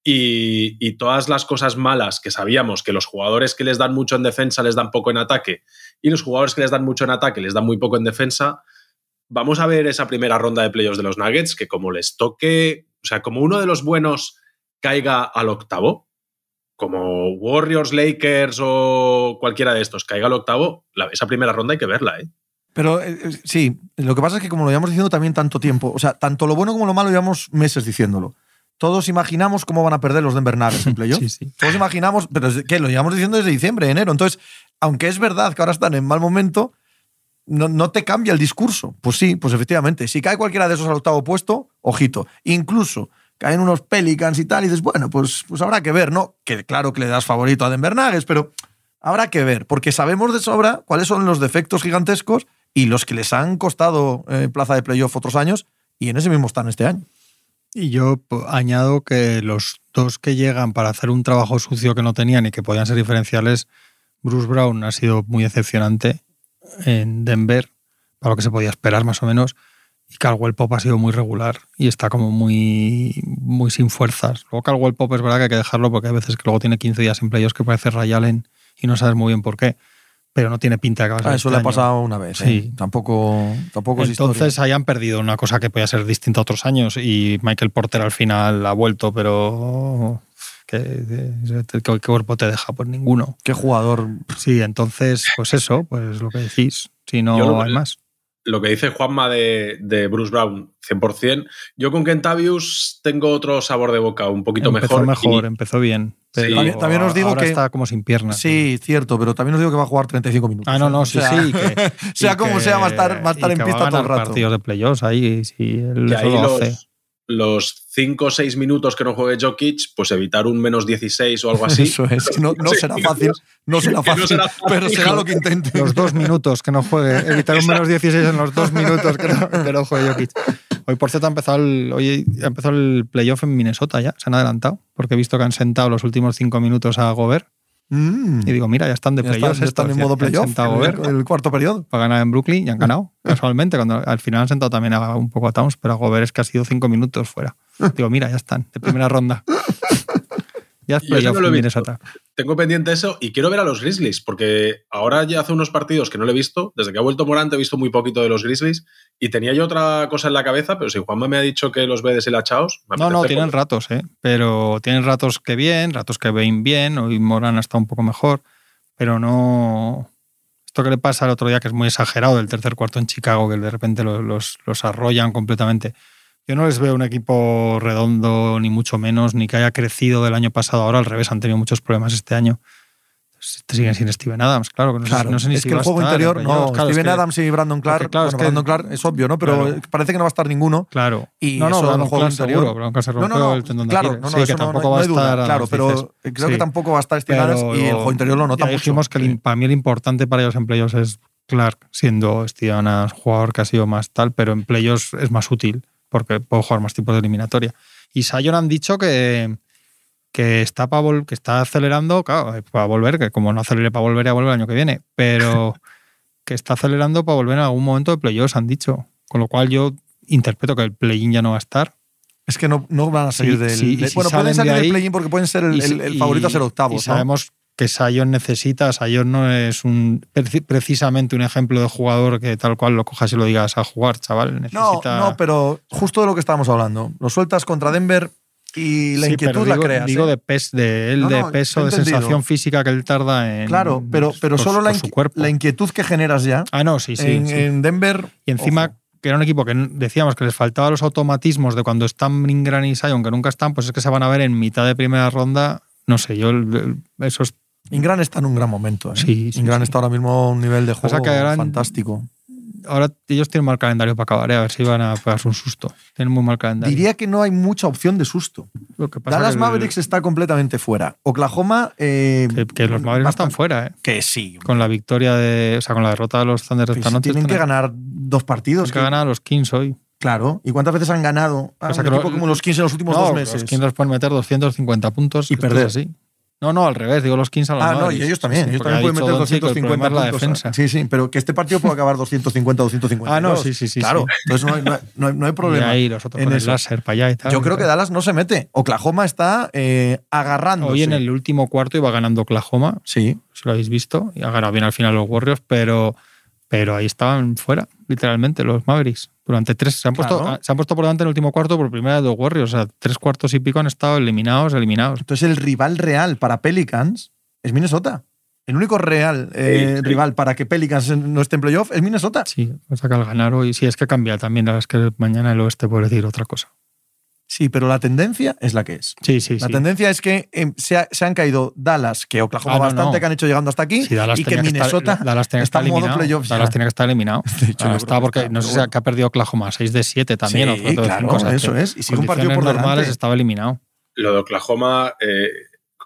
y, y todas las cosas malas que sabíamos que los jugadores que les dan mucho en defensa les dan poco en ataque y los jugadores que les dan mucho en ataque les dan muy poco en defensa, vamos a ver esa primera ronda de playoffs de los Nuggets que como les toque, o sea, como uno de los buenos caiga al octavo, como Warriors, Lakers o cualquiera de estos caiga al octavo, la- esa primera ronda hay que verla, ¿eh? Pero eh, eh, sí, lo que pasa es que como lo llevamos diciendo también tanto tiempo, o sea, tanto lo bueno como lo malo llevamos meses diciéndolo. Todos imaginamos cómo van a perder los Denver Nuggets en playoff. Sí, sí. Todos imaginamos, pero es que lo llevamos diciendo desde diciembre, enero. Entonces, aunque es verdad que ahora están en mal momento, no, no te cambia el discurso. Pues sí, pues efectivamente. Si cae cualquiera de esos al octavo puesto, ojito. Incluso caen unos Pelicans y tal, y dices, bueno, pues, pues habrá que ver, ¿no? Que claro que le das favorito a Denver Nuggets, pero habrá que ver, porque sabemos de sobra cuáles son los defectos gigantescos y los que les han costado eh, plaza de playoff otros años, y en ese mismo están este año. Y yo añado que los dos que llegan para hacer un trabajo sucio que no tenían y que podían ser diferenciales, Bruce Brown ha sido muy decepcionante en Denver, para lo que se podía esperar más o menos, y Caldwell Pop ha sido muy regular y está como muy, muy sin fuerzas. Luego Caldwell Pop es verdad que hay que dejarlo porque hay veces que luego tiene 15 días en playoffs que parece Ray Allen y no sabes muy bien por qué, pero no tiene pinta de que va a ser eso este le ha pasado una vez. ¿eh? Sí. Tampoco, tampoco es Entonces historia. hayan perdido una cosa que podía ser distinta a otros años y Michael Porter al final ha vuelto, pero ¿qué, qué- qué cuerpo te deja? Pues ninguno. Qué jugador. Sí, entonces, pues eso, pues lo que decís, si Yo no lo- hay más. Lo que dice Juanma de, de Bruce Brown, 100%. Yo con Kentavius tengo otro sabor de boca un poquito empezó mejor. mejor, y- empezó bien. Pero También- también os digo ahora que- está como sin piernas. Sí, cierto, pero también os digo que va a jugar 35 minutos. Ah, no, ¿eh? no, O sí, sea, sí. que- sea como que- sea, va a estar, va a estar en pista todo el rato. partidos de playoffs ahí, si él Y eso ahí lo hace. los, los 5 o 6 minutos que no juegue Jokic, pues evitar un menos 16 o algo así. Eso es, que no, será fácil, no será no fácil, será fácil. pero será lo que intente. los dos minutos que no juegue, evitar un menos 16 en los dos minutos que no, que no juegue Jokic. Hoy, por cierto, ha empezado el, hoy ha empezado el playoff en Minnesota ya, se han adelantado, porque he visto que han sentado los últimos cinco minutos a Gobert Mm. Y digo, mira, ya están de Ya playoffs. están, están estos, en modo playoff. a El, cuarto periodo. para ganar en Brooklyn y han ganado, casualmente. Cuando al final han sentado también a, un poco a Towns, pero a Gobert es que ha sido cinco minutos fuera. Digo, mira, ya están, de primera ronda. Ya es no. Minnesota. Tengo pendiente eso y quiero ver a los Grizzlies, porque ahora ya hace unos partidos que no lo he visto. Desde que ha vuelto Morante he visto muy poquito de los Grizzlies y tenía yo otra cosa en la cabeza, pero si Juanma me ha dicho que los ve deshilachados, No, no, tienen ratos, ¿eh? Pero tienen ratos que bien, ratos que ven bien. Hoy Morán está un poco mejor, pero no. Esto que le pasa el otro día, que es muy exagerado, del tercer cuarto en Chicago, que de repente los, los, los arrollan completamente. Yo no les veo un equipo redondo, ni mucho menos, ni que haya crecido del año pasado. Ahora al revés, han tenido muchos problemas este año. Te siguen sin Steven Adams, claro. que No, Claro, sé, no sé ni es si que el juego estar interior, no, Claro, es Steven que- Adams y Brandon Clark, porque, claro, bueno, es Brandon Clark es obvio, ¿no? Pero Claro. parece que no va a estar ninguno. Claro. Y no, no, eso, Brandon juego Clark seguro. Brandon Clark se No, rompió no, no, el tendón de claro, no, sí, que tampoco va a estar. claro, pero creo que tampoco va a estar Steven Adams y el juego interior lo nota mucho. dijimos que el- para mí el importante para ellos en playoffs es Clark, siendo Steven Adams jugador que ha sido más tal, pero en playoffs es más útil porque puede jugar más tipos de eliminatoria. Y Sion han dicho que, que está para que está acelerando, claro, eh, para volver, que como no acelere para volver, a volver el año que viene, pero que está acelerando para volver en algún momento de playoffs, han dicho. Con lo cual yo interpreto que el play-in ya no va a estar. Es que no, no van a salir Sí, del. sí, de- si bueno, pueden de salir del play-in porque pueden ser el, favorito a ser octavos. Y ¿no? Que Sion necesita, Sion no es un preci- precisamente un ejemplo de jugador que tal cual lo cojas y lo digas a jugar, chaval. No, Necesita... no, pero justo de lo que estábamos hablando. Lo sueltas contra Denver y la Sí, inquietud pero la creas. Digo ¿eh? de, pes, de él, No, de no, peso, de sensación física que él tarda en. Claro, pero, pero por- solo la, por su inqui- cuerpo. la inquietud que generas ya Ah, no, sí, sí. en, sí. en Denver. Y encima, ojo. que era un equipo que decíamos que les faltaban los automatismos de cuando están Ingran y Sion, que nunca están, pues es que se van a ver en mitad de primera ronda. No sé, yo esos Ingran está en un gran momento. ¿eh? Sí, sí, Ingran sí. está ahora mismo a un nivel de juego fantástico. ahora ellos tienen mal calendario para acabar, ¿eh? a ver si van a pegarse un susto. Tienen muy mal calendario. Diría que no hay mucha opción de susto. Lo que pasa Dallas que el- Mavericks está completamente fuera. Oklahoma. eh, que, que los Mavericks no están bastante- fuera, ¿eh? Que sí. Con la victoria de. O sea, con la derrota de los Thunder de esta noche. tienen que ganar dos partidos. tienen que ganar a los Kings hoy. Claro. ¿Y cuántas veces han ganado a O sea, un que equipo lo- como los 15 en los últimos no, dos meses? Los Kings les pueden meter 250 puntos Y perder. así. No, no, al revés, digo los Kings a los Ah, no, y ellos también. Sí, ellos también pueden meter Doncic que el 250 problema es la puntos. defensa. Sí, sí, pero que este partido puede acabar 250 250. Ah, no, sí, sí, sí, Claro, sí. entonces no hay, no hay- no hay- no hay Y problema. ahí los otros en con el láser para allá y tal. Yo creo que Dallas no se mete. Oklahoma está eh, agarrando. Hoy en el último cuarto iba ganando Oklahoma, Sí. si lo habéis visto, y ha ganado bien al final los Warriors, pero, pero ahí estaban fuera, literalmente, los Mavericks. Durante tres, se han, puesto, Claro. se han puesto por delante en el último cuarto por primera vez los Warriors. O sea, tres cuartos y pico han estado eliminados, eliminados. Entonces el rival real para Pelicans es Minnesota. El único real eh, Sí, sí. rival para que Pelicans no esté en playoff es Minnesota. Sí, o sea que al ganar hoy, sí, es que cambia también. La verdad es que mañana el oeste puede decir otra cosa. Sí, pero la tendencia es la que es. Sí, sí, La sí. tendencia es que em, se, ha- se han caído Dallas, que Oklahoma Ah, no, bastante, no. que han hecho llegando hasta aquí, Sí, Dallas y que tenía que estar- Minnesota Dallas está estar en modo eliminado. playoffs ya. Dallas tenía que estar eliminado. De hecho, Ah, creo está que porque está, no sé si bueno. que ha perdido Oklahoma 6 de 7 también. Sí, o cuatro de claro, cinco, o sea, eso es. Y sigue un partido por delante. normales estaba eliminado. Lo de Oklahoma, eh,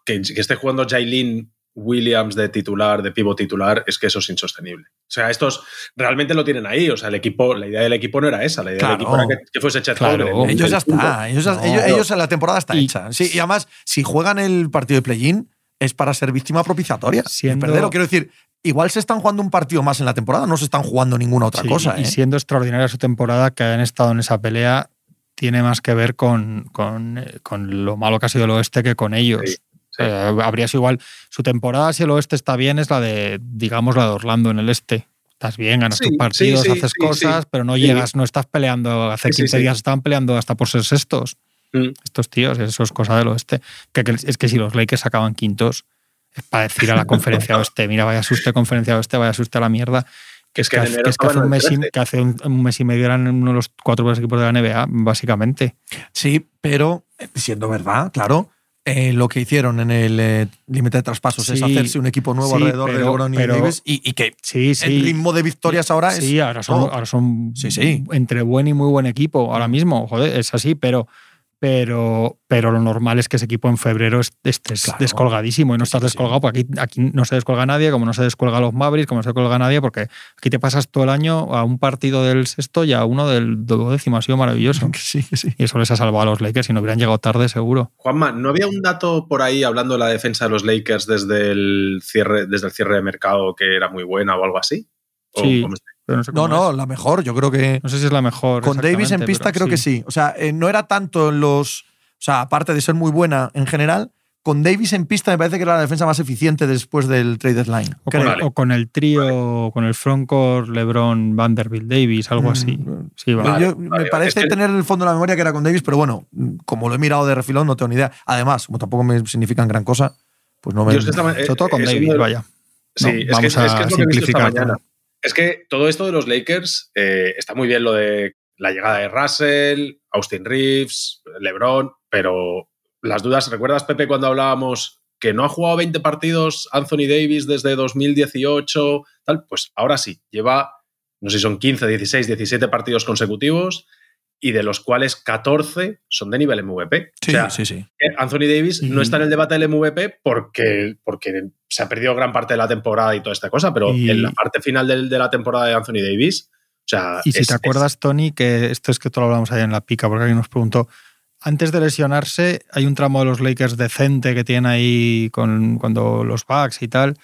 que, que esté jugando Jailin Williams de titular, de pivo titular, es que eso es insostenible. O sea, estos realmente lo tienen ahí. O sea, el equipo, la idea del equipo no era esa. La idea Claro. del equipo era que, que fuese Chet Claro. Holmgren, Ellos ya está. Ellos, No. ellos, ellos en la temporada está Y- hecha. Sí, y además, si juegan el partido de play-in, es para ser víctima propiciatoria. Siendo- Y perderlo. Quiero decir, igual se están jugando un partido más en la temporada, no se están jugando ninguna otra Sí, cosa. Y ¿eh? siendo extraordinaria su temporada, que hayan estado en esa pelea, tiene más que ver con, con, eh, con lo malo que ha sido el oeste que con ellos. Sí, sí. Eh, habría sido igual. Su temporada, si el oeste está bien, es la de, digamos, la de Orlando en el este. Estás bien, ganas Sí, tus partidos, sí, haces sí, cosas, sí. pero no Sí. llegas, no estás peleando. Hace Sí, sí, 15 sí. días estaban peleando hasta por ser sextos. Mm. Estos tíos, eso es cosa del oeste. Que, que- es que si los Lakers acaban quintos, es para decir a la conferencia oeste, mira, vaya suste conferencia oeste, vaya suste a la mierda. Que es que hace- enero que es que hace estaban un, mes y, 13. que hace un, un mes y medio eran uno de los cuatro equipos de la NBA, básicamente. Sí, pero eh, siendo verdad, claro, eh, lo que hicieron en el eh, límite de traspasos es hacerse un equipo nuevo sí, alrededor de LeBron y pero- Davis y, y que Sí, sí. el ritmo de victorias ahora es. Sí, ahora son, ahora son Sí, sí. entre buen y muy buen equipo ahora mismo, joder, es así, pero, pero, pero lo normal es que ese equipo en febrero estés Claro. descolgadísimo y no estás descolgado, porque aquí, aquí no se descuelga nadie, como no se descuelga a los Mavericks, como no se descuelga nadie, porque aquí te pasas todo el año a un partido del sexto y a uno del duodécimo, ha sido maravilloso. Sí, sí. Y eso les ha salvado a los Lakers y no hubieran llegado tarde seguro. Juanma, ¿no había un dato por ahí hablando de la defensa de los Lakers desde el cierre, desde el cierre de mercado que era muy buena o algo así? ¿O Sí. cómo está? Pero no, sé No, cómo no, es. la mejor, yo creo que. No sé si es la mejor. Con Davis en pista creo que sí. O sea, eh, no era tanto en los. O sea, aparte de ser muy buena en general, con Davis en pista me parece que era la defensa más eficiente después del trade deadline. O con, Vale. o con el trío, con el frontcourt, LeBron, Vanderbilt, Davis, algo así. Mm, Sí, Yo- vale. yo- vale, me vale. parece Es que- tener en el fondo de la memoria que era con Davis, pero bueno, como lo he mirado de refilón, no tengo ni idea. Además, como tampoco me significan gran cosa, pues no me. Yo Sobre todo con es Davis, vaya. Sí, No, es, que, vamos es que a es lo que he visto esta simplificar mañana. Es que todo esto de los Lakers eh, está muy bien lo de la llegada de Russell, Austin Reeves, LeBron, pero las dudas, ¿recuerdas, Pepe, cuando hablábamos que no ha jugado 20 partidos Anthony Davis desde 2018? Tal, pues ahora sí, lleva, no sé si son 15, 16, 17 partidos consecutivos y de los cuales 14 son de nivel MVP. Sí, o sea, sí, sí. eh, Anthony Davis no está en el debate del MVP porque, porque se ha perdido gran parte de la temporada y toda esta cosa, pero Y- en la parte final de, la temporada de Anthony Davis, o sea. Y si es- te acuerdas, Tony, que esto es que todo lo hablamos ayer en la pica, porque alguien nos preguntó, antes de lesionarse, hay un tramo de los Lakers decente que tienen ahí con cuando los Bucks y tal,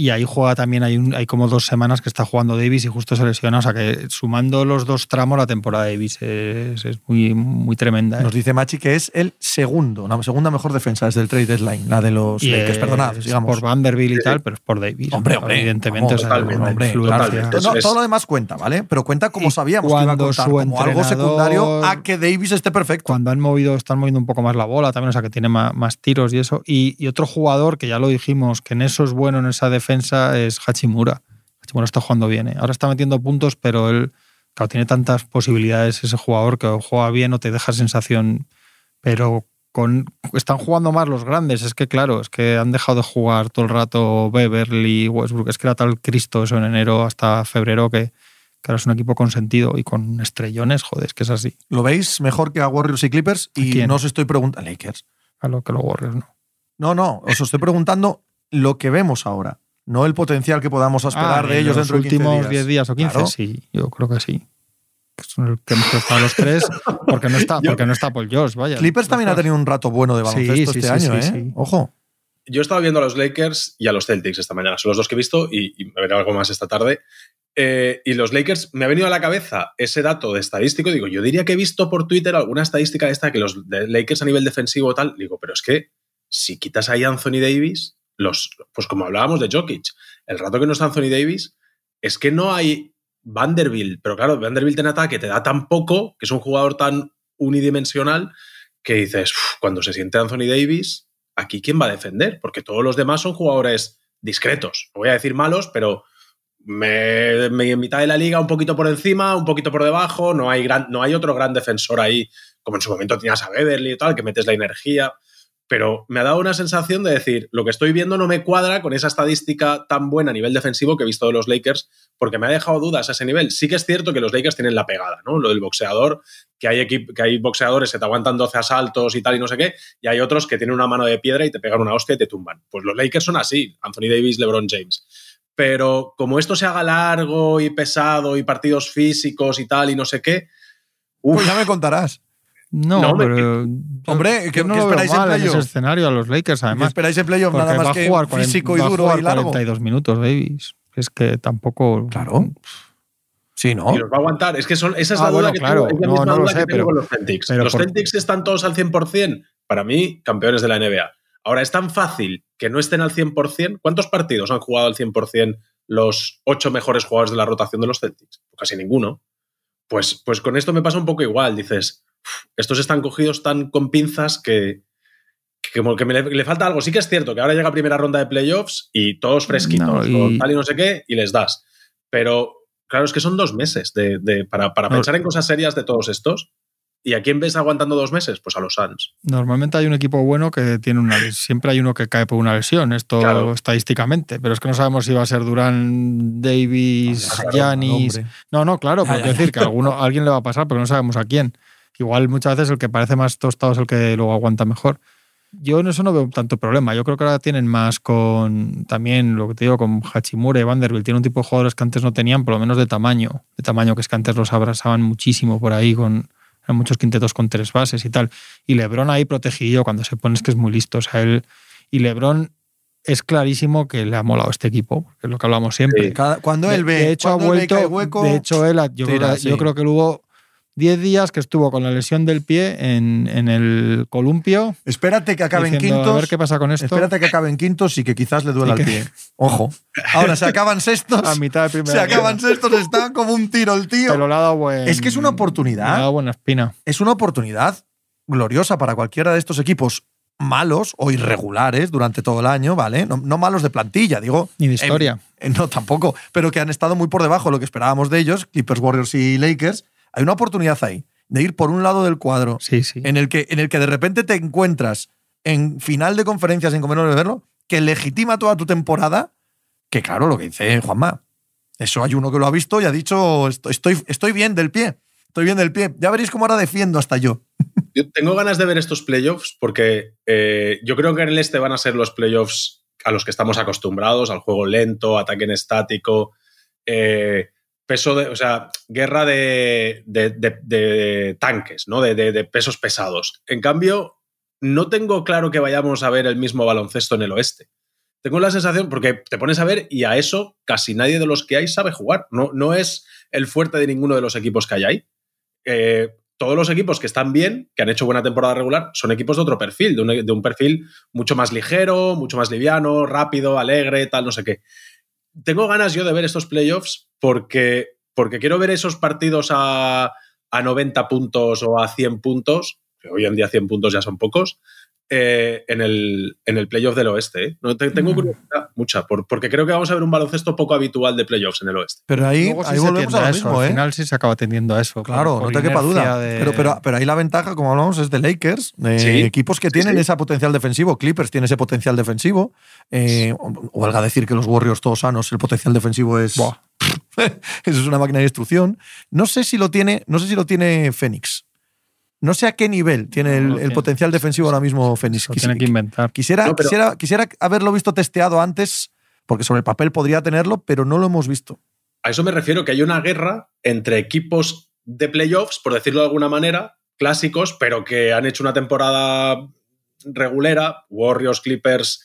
y ahí juega también, hay, un- hay como dos semanas que está jugando Davis y justo se lesiona, o sea que sumando los dos tramos, la temporada de Davis es, es muy, muy tremenda. ¿eh? Nos dice Machi que es el segundo, la segunda mejor defensa desde el trade deadline, la de los Y Lakers, es perdonad, digamos. por Vanderbilt y Sí, tal, pero es por Davis. Hombre, hombre, Evidentemente, vamos, o sea, totalmente, hombre, totalmente. No, todo lo demás cuenta, ¿vale? Pero cuenta como Y sabíamos que iba a cuando contar, su como algo secundario a que Davis esté perfecto. cuando han movido, están moviendo un poco más la bola también, o sea que tiene más, más tiros y eso. Y, y otro jugador que ya lo dijimos, que en eso es bueno en esa defensa, es Hachimura. Hachimura está jugando bien, ¿eh? ahora está metiendo puntos, pero él, claro, tiene tantas posibilidades ese jugador que juega bien o te deja sensación, pero con, están jugando más los grandes, es que claro, es que han dejado de jugar todo el rato Beverly, Westbrook, es que era tal Cristo eso en enero hasta febrero que, que ahora es un equipo con sentido y con estrellones, joder, es que es así. ¿Lo veis mejor que a Warriors y Clippers? Y quién? no os estoy preguntando. Lakers. A lo que los Warriors no. No, no, os estoy preguntando lo que vemos ahora, no el potencial que podamos esperar Ah, de en ellos los dentro de 15 últimos días. 10 días o 15, Claro. sí, yo creo que sí. Que son el que hemos estado los tres, porque no está, Yo- porque no está Paul George, vaya. Clippers también ha Los tenido un rato bueno de Sí, baloncesto sí, este sí, año, sí, ¿eh? sí. Ojo. Yo estaba viendo a los Lakers y a los Celtics esta mañana. Son los dos que he visto y, y me veré algo más esta tarde. Eh, y los Lakers, me ha venido a la cabeza ese dato de estadístico. Digo, yo diría que he visto por Twitter alguna estadística de esta que los Lakers a nivel defensivo tal. Digo, pero es que si quitas ahí a Anthony Davis, los, pues como hablábamos de Jokic, el rato que no está Anthony Davis, es que no hay Vanderbilt. Pero claro, Vanderbilt en ataque te da tan poco, que es un jugador tan unidimensional, que dices, "Uf, cuando se siente Anthony Davis, aquí quién va a defender, porque todos los demás son jugadores discretos. No voy a decir malos, pero me, en mitad de la liga un poquito por encima, un poquito por debajo, no hay, no hay otro gran defensor ahí, como en su momento tenías a Beverly y tal, que metes la energía. Pero me ha dado una sensación de decir, lo que estoy viendo no me cuadra con esa estadística tan buena a nivel defensivo que he visto de los Lakers, porque me ha dejado dudas a ese nivel. Sí que es cierto que los Lakers tienen la pegada, ¿no? Lo del boxeador, que hay, que hay boxeadores que te aguantan 12 asaltos y tal y no sé qué, y hay otros que tienen una mano de piedra y te pegan una hostia y te tumban. Pues los Lakers son así, Anthony Davis, LeBron James. Pero como esto se haga largo y pesado y partidos físicos y tal y no sé qué, uf, Pues ya me contarás. No, No, pero. Hombre, ¿qué- no lo esperáis en en ese playoff? escenario a los Lakers, ¿Qué además. esperáis en playoff porque nada va más a que jugar 40 físico y va a duro jugar y largo? 42 minutos, Davis. Es que tampoco. Claro. Sí, ¿no? y los va a aguantar. Es que son, esa es Ah, la duda bueno, que claro. tengo, es la No, misma no duda sé, que tengo pero- con los Celtics. pero los por- Celtics están todos al 100%, para mí, campeones de la NBA. Ahora, es tan fácil que no estén al 100%. ¿Cuántos partidos han jugado al 100% los ocho mejores jugadores de la rotación de los Celtics? Casi ninguno. Pues, pues con esto me pasa un poco igual. Dices, "Uf, estos están cogidos tan con pinzas que, que como que me le, le falta algo. Sí que es cierto que ahora llega primera ronda de playoffs y todos fresquitos, No, y- con tal y no sé qué, y les das. Pero claro, es que son dos meses de, de- para, para No. pensar en cosas serias de todos estos. ¿Y a quién ves aguantando dos meses? Pues a los Suns. Normalmente hay un equipo bueno que tiene una siempre hay uno que cae por una lesión, esto Claro. estadísticamente, pero es que no sabemos si va a ser Durán, Davis, Giannis. hombre. No, no, claro, Ya, pero decir que a alguno, a alguien le va a pasar, pero no sabemos a quién. Igual muchas veces el que parece más tostado es el que luego aguanta mejor. Yo en eso no veo tanto problema. Yo creo que ahora tienen más con también lo que te digo, con Hachimura y Vanderbilt. Tiene un tipo de jugadores que antes no tenían, por lo menos de tamaño. De tamaño que es que antes los abrazaban muchísimo por ahí con eran muchos quintetos con tres bases y tal. Y Lebron ahí protegido cuando se pone es que es muy listo. O sea, él y Lebron es clarísimo que le ha molado este equipo, que es lo que hablamos siempre. Sí. Cada- cuando él ve, de hecho, ha vuelto. hueco, de hecho, él, yo, tira, creo, que- yo sí. creo que hubo 10 días que estuvo con la lesión del pie en, en el columpio. espérate que acaben diciendo, quintos. A ver qué pasa con esto. Espérate que acaben quintos y que quizás le duela el que- pie. Ojo. Ahora se acaban sextos. A mitad de primera. Se acaban sextos, está como un tiro el tío. Pero le ha dado buen- Es que es una Le ha oportunidad. dado buena espina. Es una oportunidad gloriosa para cualquiera de estos equipos malos o irregulares durante todo el año, ¿vale? No, no malos de plantilla, digo. Ni de historia. eh, no, tampoco. Pero que han estado muy por debajo de lo que esperábamos de ellos, Clippers, Warriors y Lakers. Hay una oportunidad ahí de ir por un lado del cuadro Sí, sí. en el que, en el que de repente te encuentras en final de conferencia sin comer de verlo, que legitima toda tu temporada, que claro, lo que dice Juanma, eso hay uno que lo ha visto y ha dicho, "Esto- estoy, estoy bien del pie, estoy bien del pie. Ya veréis cómo ahora defiendo hasta yo. Yo tengo ganas de ver estos playoffs porque eh, yo creo que en el este van a ser los playoffs a los que estamos acostumbrados, al juego lento, ataque en estático, eh, peso de, o sea, guerra de, de- de- tanques, ¿no? De pesos pesados. En cambio, no tengo claro que vayamos a ver el mismo baloncesto en el oeste. Tengo la sensación, porque te pones a ver y a eso casi nadie de los que hay sabe jugar. No, no es el fuerte de ninguno de los equipos que hay ahí. Eh, todos los equipos que están bien, que han hecho buena temporada regular, son equipos de otro perfil, de un, de un perfil mucho más ligero, mucho más liviano, rápido, alegre, tal, no sé qué. Tengo ganas yo de ver estos playoffs porque, porque quiero ver esos partidos a, a 90 puntos o a 100 puntos, que hoy en día 100 puntos ya son pocos, eh, en, el, en el playoff del oeste. ¿eh? No, te- tengo Mm. curiosidad, mucha, por- porque creo que vamos a ver un baloncesto poco habitual de playoffs en el oeste. Pero ahí, Luego ahí volvemos a lo eso. mismo, Al ¿eh? final sí se acaba tendiendo a eso. Claro, por- no por te quepa duda. de- Pero, pero, pero ahí la ventaja, como hablamos, es de Lakers, de Sí. equipos que tienen sí. ese potencial defensivo. Clippers tiene ese potencial defensivo. Eh, valga decir que los Warriors todos sanos, el potencial defensivo es. Buah. Eso es una máquina de destrucción. No sé si lo tiene, no sé si lo tiene Phoenix. No sé a qué nivel tiene No el, potencial defensivo ahora mismo Phoenix. Lo tiene que inventar. Quisiera, No, pero- quisiera, quisiera haberlo visto testeado antes, porque sobre el papel podría tenerlo, pero no lo hemos visto. A eso me refiero, que hay una guerra entre equipos de playoffs, por decirlo de alguna manera, clásicos, pero que han hecho una temporada regulera, Warriors, Clippers,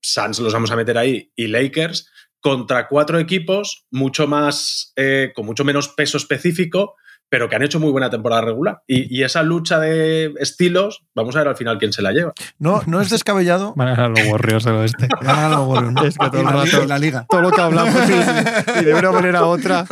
Suns los vamos a meter ahí, y Lakers, contra cuatro equipos mucho más, eh, con mucho menos peso específico, pero que han hecho muy buena temporada regular. Y, y esa lucha de estilos, vamos a ver al final quién se la lleva. No, no es descabellado. Van a ganar los Warriors del oeste. Ganan los Warriors, ¿no? Es que todo Y el rato- y la liga. todo lo que hablamos y, y de una manera u otra,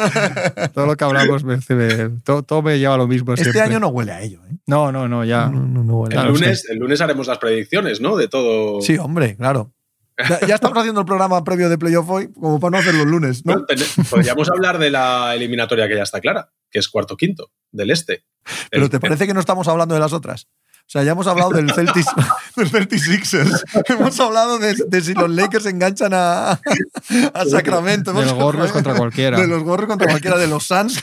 todo lo que hablamos me, me- todo, todo me lleva a lo mismo Este siempre. año no huele a ello. ¿eh? No, no, no, ya. No, no, no huele a El Claro, lunes, el lunes haremos las predicciones, ¿no? De todo. Sí, hombre, claro. Ya, ya estamos haciendo el programa previo de playoff hoy, como para no hacerlo el lunes, ¿no? Bueno, ten- Podríamos hablar de la eliminatoria que ya está clara, que es cuarto quinto del este. Pero El- ¿te parece que no estamos hablando de las otras? O sea, ya hemos hablado del Celtics, del Celtics Sixers. Hemos hablado de, de si los Lakers enganchan a, a Sacramento. De los hablado contra cualquiera. De los gorros contra cualquiera de los Suns.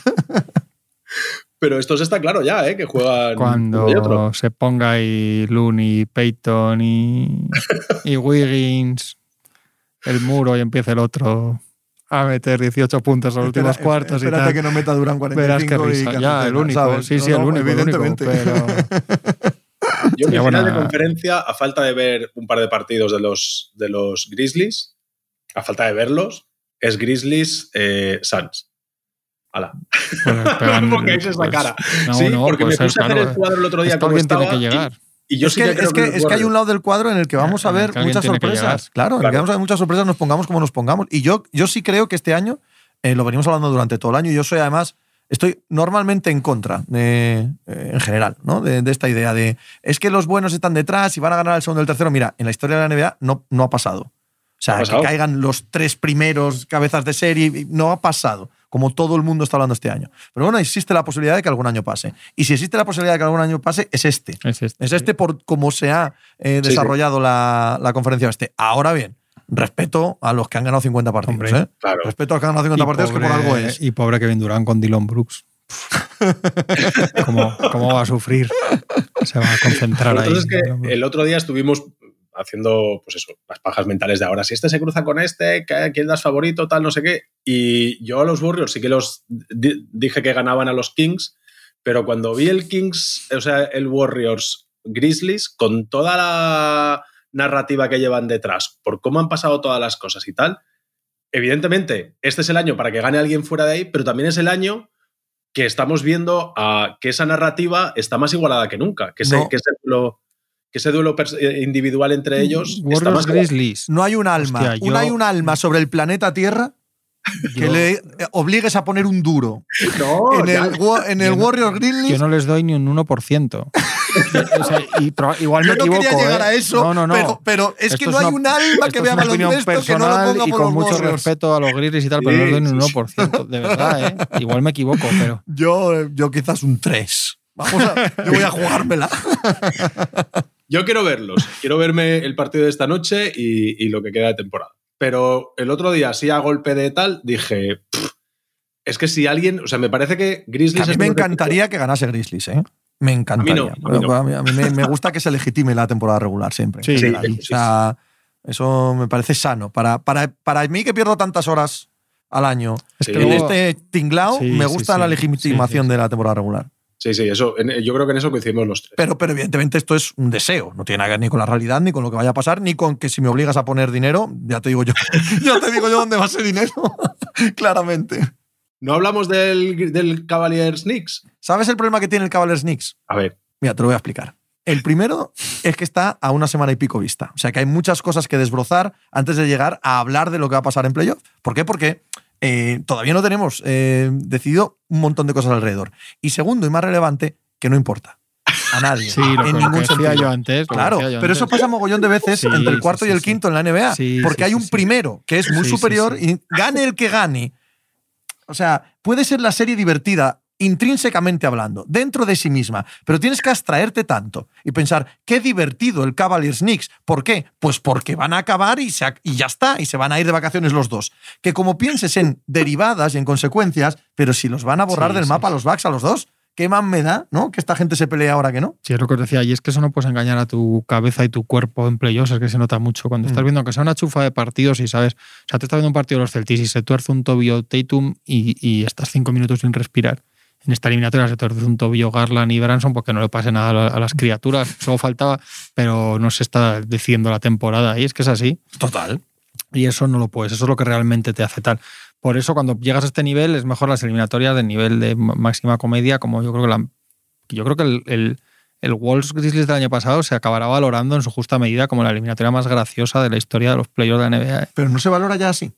Pero esto está claro ya, ¿eh? Que juegan uno y otro. Cuando se ponga ahí Looney, Peyton y, y Wiggins, el muro y empiece el otro a meter 18 puntos en los últimos Espera- cuartos y espérate tal. que no meta Durán Verás 45 qué y risa. que Ya, el único. ¿sabes? Sí, sí, No, el único. el único, evidentemente. pero Yo mi Sería final de buena- conferencia, a falta de ver un par de partidos de los, de los Grizzlies, a falta de verlos, es Grizzlies eh, Suns. Hala. Bueno, pegan- No pongáis esa pues, cara. No, sí, no, porque puede me ser, puse a hacer el cuadro el otro día como alguien tiene estaba. que y- llegar. Y, yo es sí que, es, que, es que hay un lado del cuadro en el que vamos a ver muchas sorpresas. Claro, en el que vamos a ver muchas sorpresas, nos pongamos como nos pongamos. Y yo, yo sí creo que este año, eh, lo venimos hablando durante todo el año, y yo soy además, estoy normalmente en contra, de, eh, en general, ¿no? De, de esta idea de, es que los buenos están detrás y van a ganar el segundo y el tercero. Mira, en la historia de la NBA no, no ha pasado. O sea, ¿Ha que caigan los tres primeros cabezas de serie, no ha pasado, como todo el mundo está hablando este año. Pero bueno, existe la posibilidad de que algún año pase. Y si existe la posibilidad de que algún año pase, es este. Es este. Es este por cómo se ha eh, Sí, desarrollado La, la conferencia este. Ahora bien, respeto a los que han ganado 50 partidos. Hombre, ¿eh? Claro. Respeto a los que han ganado 50 Y partidos, que por pobre- algo es. Y pobre Kevin Durant con Dylan Brooks. ¿Cómo, ¿Cómo, va a sufrir? Se va a concentrar ahí. Es que el otro día estuvimos haciendo, pues eso, las pajas mentales de ahora. Si este se cruza con este, ¿quién das favorito? Tal, no sé qué. Y yo a los Warriors sí que los dije que ganaban a los Kings, pero cuando vi el Kings, o sea, el Warriors Grizzlies, con toda la narrativa que llevan detrás, por cómo han pasado todas las cosas y tal, evidentemente, este es el año para que gane alguien fuera de ahí, pero también es el año que estamos viendo a que esa narrativa está más igualada que nunca, que, que ese duelo eh, individual entre mm, ellos. está más Grizzlies. No hay un alma. no hay un alma sobre el planeta Tierra que le eh, obligues a poner un duro. No, en el, en el Warriors Grizzlies. Yo no les doy ni un 1%. igual me Yo no quería llegar ¿eh? a eso, no, no, no. Pero, es que no hay un alma que vea baloncesto que no lo ponga y por con los mucho respeto a los Grizzlies y tal, pero no les doy ni un 1%. De verdad, ¿eh? Igual me equivoco, pero. Yo, yo quizás un 3. Vamos a, yo voy a jugármela. Yo quiero verlos. Quiero verme el partido de esta noche y, y lo que queda de temporada. Pero el otro día, así a golpe de tal, dije, es que si alguien, o sea, me parece que Grizzlies... a mí me encantaría que ganase Grizzlies, ¿eh? Me encantaría. A mí, me, gusta que se legitime la temporada regular siempre. Sí, sí, o sea, eso me parece sano. Para, para, para mí que pierdo tantas horas al año en este tinglao, me gusta la legitimación de la temporada regular. Sí, sí, eso, yo creo que en eso coincidimos los tres. Pero, pero evidentemente esto es un deseo, no tiene nada que ver ni con la realidad, ni con lo que vaya a pasar, ni con que si me obligas a poner dinero, ya te digo yo, ya te digo yo dónde va ese dinero, claramente. ¿No hablamos del, del Cavaliers Knicks? ¿Sabes el problema que tiene el Cavaliers Knicks? A ver. Mira, te lo voy a explicar. El primero es que está a una semana y pico vista. O sea que hay muchas cosas que desbrozar antes de llegar a hablar de lo que va a pasar en playoff. ¿Por qué? Porque eh, todavía no tenemos eh, decidido un montón de cosas alrededor. Y segundo y más relevante, que no importa. A nadie. Sí, lo en ningún sentido. yo antes. Claro, pero eso pasa mogollón de veces entre el cuarto y el quinto en la NBA. porque hay un primero que es muy superior y gane el que gane. O sea, puede ser la serie divertida intrínsecamente hablando, dentro de sí misma, pero tienes que abstraerte tanto y pensar, qué divertido el Cavaliers Knicks. ¿Por qué? Pues porque van a acabar y, y ya está, y se van a ir de vacaciones los dos. Que como pienses en derivadas y en consecuencias, pero si los van a borrar del mapa los Bucks a los dos, ¿qué más me da, no? Que esta gente se pelee ahora que no. Sí, es lo que os decía, y es que eso no puedes engañar a tu cabeza y tu cuerpo en playoffs, es que se nota mucho. Cuando estás mm. viendo que sea una chufa de partidos y sabes, o sea, te estás viendo un partido de los Celtics y se tuerce un tobillo Tatum y, y estás cinco minutos sin respirar en esta eliminatoria se torce un tobillo Garland y Branson porque no le pase nada a las criaturas. Solo faltaba, pero no se está diciendo la temporada. Y es que es así. Total. Y eso no lo puedes. Eso es lo que realmente te hace tal. Por eso, cuando llegas a este nivel, es mejor las eliminatorias del nivel de máxima comedia, como yo creo que la, yo creo que el, el, el Wolves Grizzlies del año pasado se acabará valorando en su justa medida como la eliminatoria más graciosa de la historia de los playoffs de la NBA. Pero no se valora ya así.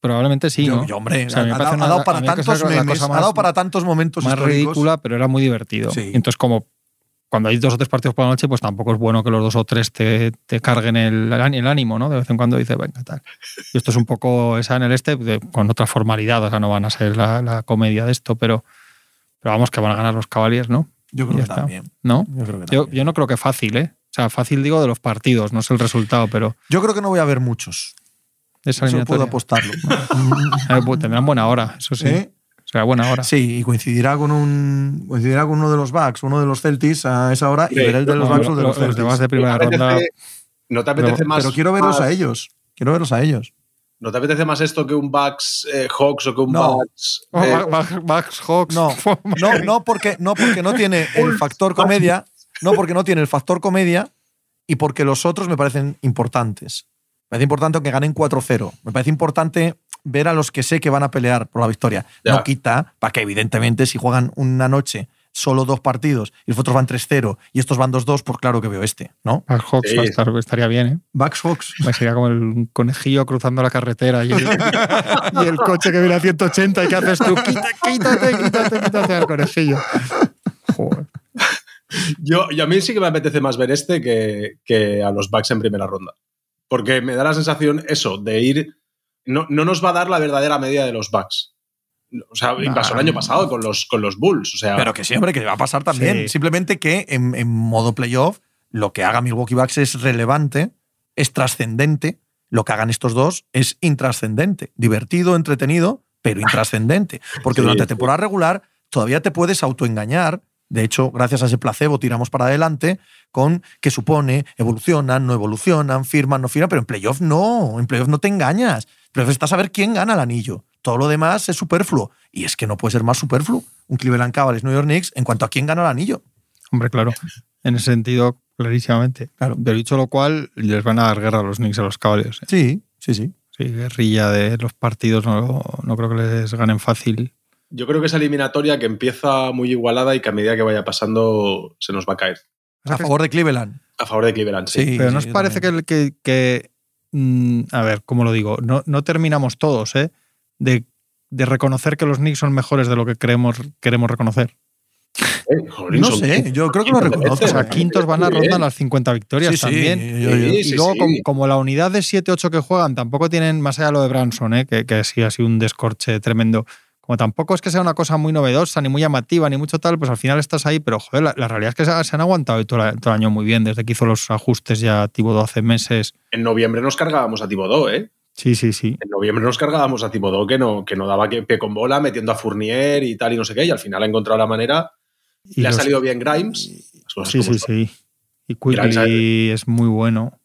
Probablemente sí, ¿no? hombre, ha, dado, para tantos memes, ha dado para tantos momentos más ridícula, pero era muy divertido. entonces, como cuando hay dos o tres partidos por la noche, pues tampoco es bueno que los dos o tres te, te carguen el, el, ánimo, ¿no? De vez en cuando dices, venga, tal. Y esto es un poco esa en el este, con otra formalidad, o sea, no van a ser la, comedia de esto, pero, pero vamos que van a ganar los Cavaliers, ¿no? Yo creo que también. ¿No? Yo, creo que yo, yo, no creo que fácil, ¿eh? O sea, fácil digo de los partidos, no sé el resultado, pero. Yo creo que no voy a ver muchos. Eso puedo apostarlo. Pues tendrán buena hora, eso sí. ¿Eh? Será buena hora. Sí, y coincidirá con un coincidirá con uno de los Bucks, uno de los Celtics a esa hora y veré el de los Bucks o de los, Celtics. de primera ronda. ¿No te apetece más? Pero quiero verlos a ellos. Quiero verlos a ellos. ¿No te apetece más esto que un Bucks eh, Hawks o que un Bucks. Eh, Bucks Hawks. No, no, no, porque, no porque no tiene el factor comedia. No porque no tiene el factor comedia y porque los otros me parecen importantes. Me parece importante que ganen 4-0. Me parece importante ver a los que sé que van a pelear por la victoria. No quita para que, evidentemente, si juegan una noche solo dos partidos y los otros van 3-0 y estos van 2-2, pues claro que veo este, ¿no? Bucks Hawks estaría bien, ¿eh? Bucks Hawks. Sería como el conejillo cruzando la carretera y el, coche que viene a 180 y ¿qué haces tú? Quítate, quítate, quítate, quítate al conejillo. Joder. Yo, a mí sí que me apetece más ver este que, que a los Bucks en primera ronda. Porque me da la sensación eso, de ir. No, nos va a dar la verdadera medida de los Bucks. O sea, pasó el año pasado con los, con los Bulls. O sea, Pero que siempre que va a pasar también. Simplemente que en, modo playoff, lo que haga Milwaukee Bucks es relevante, es trascendente. Lo que hagan estos dos es intrascendente. Divertido, entretenido, pero intrascendente. Porque durante temporada regular todavía te puedes autoengañar. De hecho, gracias a ese placebo tiramos para adelante con que supone, evolucionan, no evolucionan, firman, no firman, pero en playoff no, en playoff no te engañas. En playoff estás a ver quién gana el anillo. Todo lo demás es superfluo. Y es que no puede ser más superfluo un Cleveland Cavaliers New York Knicks en cuanto a quién gana el anillo. Hombre, claro. En ese sentido, clarísimamente. Claro. Pero dicho lo cual, les van a dar guerra a los Knicks a los Cavaliers. ¿eh? Sí, sí, sí. Sí, guerrilla de los partidos no, no creo que les ganen fácil. Yo creo que esa eliminatoria que empieza muy igualada y que a medida que vaya pasando se nos va a caer. A favor de Cleveland. A favor de Cleveland, sí. Sí. Pero ¿no os yo parece que, que, que, mm, a ver, ¿cómo lo digo? No, no terminamos todos, ¿eh? De, de reconocer que los Knicks son mejores de lo que creemos, queremos reconocer. Eh, No sé, yo creo que lo quintos reconozco. O sea, Sí, quintos van a rondar las 50 victorias Sí, sí, también. yo- yo- Sí, Y sí, luego, sí. como, como la unidad de 7-8 que juegan, tampoco tienen, más allá de lo de Branson, ¿eh? que, que sí ha sido un descorche tremendo. Como tampoco es que sea una cosa muy novedosa, ni muy llamativa, ni mucho tal, pues al final estás ahí. Pero joder, la, la realidad es que se, se han aguantado todo, la- todo el año muy bien, desde que hizo los ajustes ya Thibodeau hace meses. En noviembre nos cargábamos a Thibodeau, ¿eh? Sí, sí, sí. En noviembre nos cargábamos a Thibodeau que no, que no daba que- pie con bola, metiendo a Fournier y tal y no sé qué, y al final ha encontrado la manera. Y Le ha salido bien Grimes. Sí, sí, son. sí. Y Quickly es muy bueno.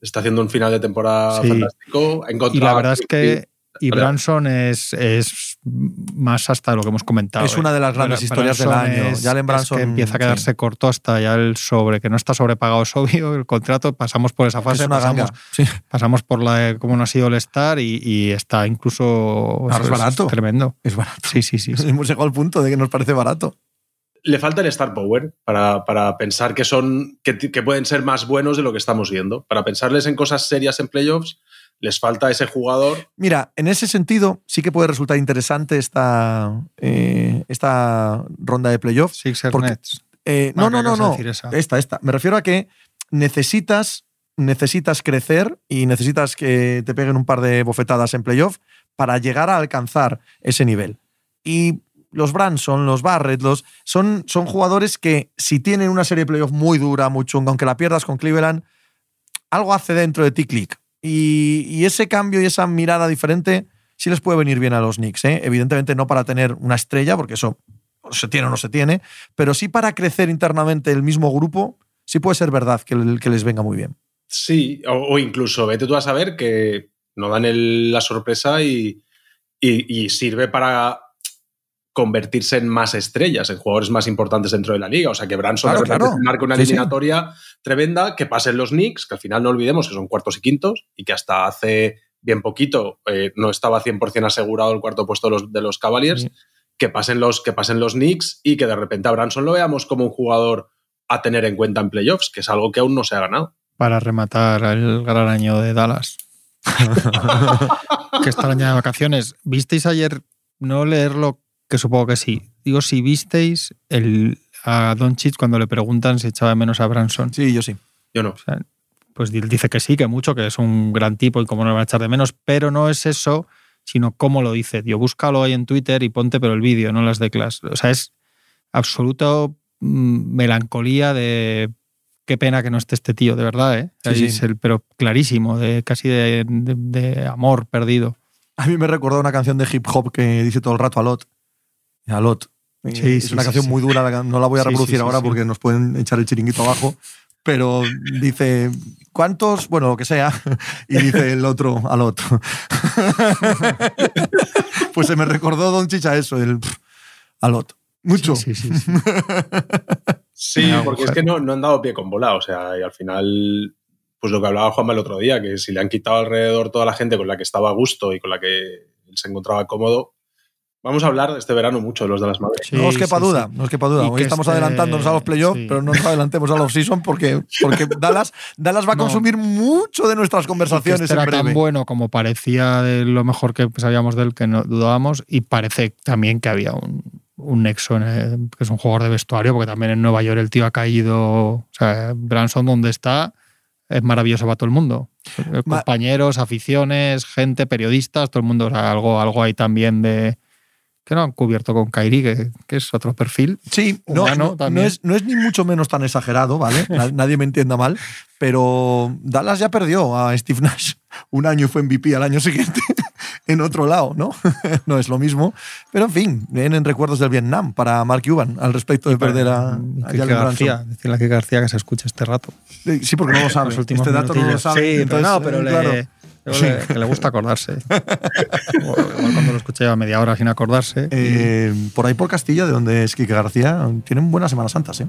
Está haciendo un final de temporada Sí. fantástico. Ha Y la verdad es que. Y. Branson es, es más hasta lo que hemos comentado. Es una de las grandes Bra- historias del año. es- Jalen es Branson, que empieza a sí. quedarse corto hasta ya el sobre, que no está sobrepagado, es obvio, el contrato. Pasamos por esa Es fase, una pasamos. Sí. pasamos por la de cómo no ha sido el estar y, y está incluso. Ahora es barato. tremendo. Es barato. Sí, sí, sí. sí. Hemos llegado al punto de que nos parece barato. le falta el star power para, para pensar que son que, que pueden ser más buenos de lo que estamos viendo. Para pensarles en cosas serias en playoffs, les falta ese jugador. Mira, en ese sentido sí que puede resultar interesante esta, eh, esta ronda de playoffs. Sixers Porque- Nets. Eh, no, ¿qué no, no, no. Esta, esta. Me refiero a que necesitas, necesitas crecer y necesitas que te peguen un par de bofetadas en playoff para llegar a alcanzar ese nivel. Y los Branson, los Barrett, los, son, son jugadores que si tienen una serie de playoff muy dura, muy chunga, aunque la pierdas con Cleveland, algo hace dentro de ti clic. Y, ese cambio y esa mirada diferente sí les puede venir bien a los Knicks. ¿eh? Evidentemente no para tener una estrella, porque eso se tiene o no se tiene, pero sí para crecer internamente el mismo grupo, sí puede ser verdad que, que les venga muy bien. Sí, o, incluso vete tú a saber que no dan la sorpresa y, sirve para convertirse en más estrellas, en jugadores más importantes dentro de la liga. O sea, que Branson claro, claro. marca una Sí, eliminatoria sí. tremenda, que pasen los Knicks, que al final no olvidemos que son cuartos y quintos y que hasta hace bien poquito eh, no estaba 100% asegurado el cuarto puesto de los, de los Cavaliers. Sí. Que pasen los, que pasen los Knicks y que de repente a Branson lo veamos como un jugador a tener en cuenta en playoffs, que es algo que aún no se ha ganado. Para rematar el gran año de Dallas. que está el año de vacaciones. ¿Visteis ayer, no leerlo, que supongo que sí? Digo, si visteis el, a Doncic cuando le preguntan si echaba de menos a Branson. Sí, yo sí. Yo no. O sea, pues dice que sí, que mucho, que es un gran tipo y cómo no lo van a echar de menos, pero no es eso, sino cómo lo dice. Tío, búscalo ahí en Twitter y ponte pero el vídeo, no las declas. O sea, es absoluto mmm, melancolía de qué pena que no esté este tío, de verdad, ¿eh? Sí, sí. Es el, pero clarísimo, de casi de, de, de, amor perdido. A mí me recordó una canción de hip hop que dice todo el rato Alot. Alot. Sí, es sí, una sí, canción sí. muy dura, no la voy a reproducir sí, ahora porque nos pueden echar el chiringuito abajo. Pero dice, ¿cuántos? Bueno, lo que sea. Y dice el otro, Alot. pues se me recordó Don Chicha eso, el Alot. Mucho. Sí, sí, sí. Sí, sí porque es que no, no, han dado pie con bola. O sea, y al final, pues lo que hablaba Juanma el otro día, que si le han quitado alrededor toda la gente con la que estaba a gusto y con la que él se encontraba cómodo. Vamos a hablar este verano mucho de los de las. Sí, no os quepa duda, no os quepa duda. Hoy estamos este... adelantándonos a los playoffs, pero no nos adelantemos a la off-season porque, porque Dallas, Dallas va a consumir mucho de nuestras conversaciones. Y que este era tan bueno como parecía de lo mejor que sabíamos de él, que no dudábamos, y parece también que había un, un nexo, en el, que es un jugador de vestuario, porque también en Nueva York el tío ha caído. O sea, Branson, donde está, es maravilloso para todo el mundo. Ma Compañeros, aficiones, gente, periodistas, todo el mundo. O sea, algo, algo hay también de. Que no han cubierto con Kairi, que, que, es otro perfil. Sí, no, no, no, es, no, es, ni mucho menos tan exagerado, ¿vale? Nadie me entienda mal, pero Dallas ya perdió a Steve Nash un año y fue MVP al año siguiente. en otro lado, ¿no? no es lo mismo. Pero en fin, vienen recuerdos del Vietnam para Mark Cuban al respecto de perder a, a Kike García, decirle a Kike García que se escuche este rato. Sí, porque no lo sabe. Los últimos Este dato no lo sabe. Sí, pero no, pero eh, le, claro. Pero le- que le gusta acordarse. Igual cuando lo escuché lleva media hora sin acordarse. Eh, por ahí por Castilla, de donde es Quique García, tienen buenas Semanas Santas, ¿eh?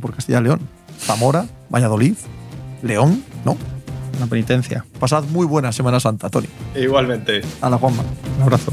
Por Castilla y León. Zamora, Valladolid, León, ¿no? Una penitencia. Pasad muy buena Semana Santa, Tony. Igualmente. A la Juanma. Un abrazo.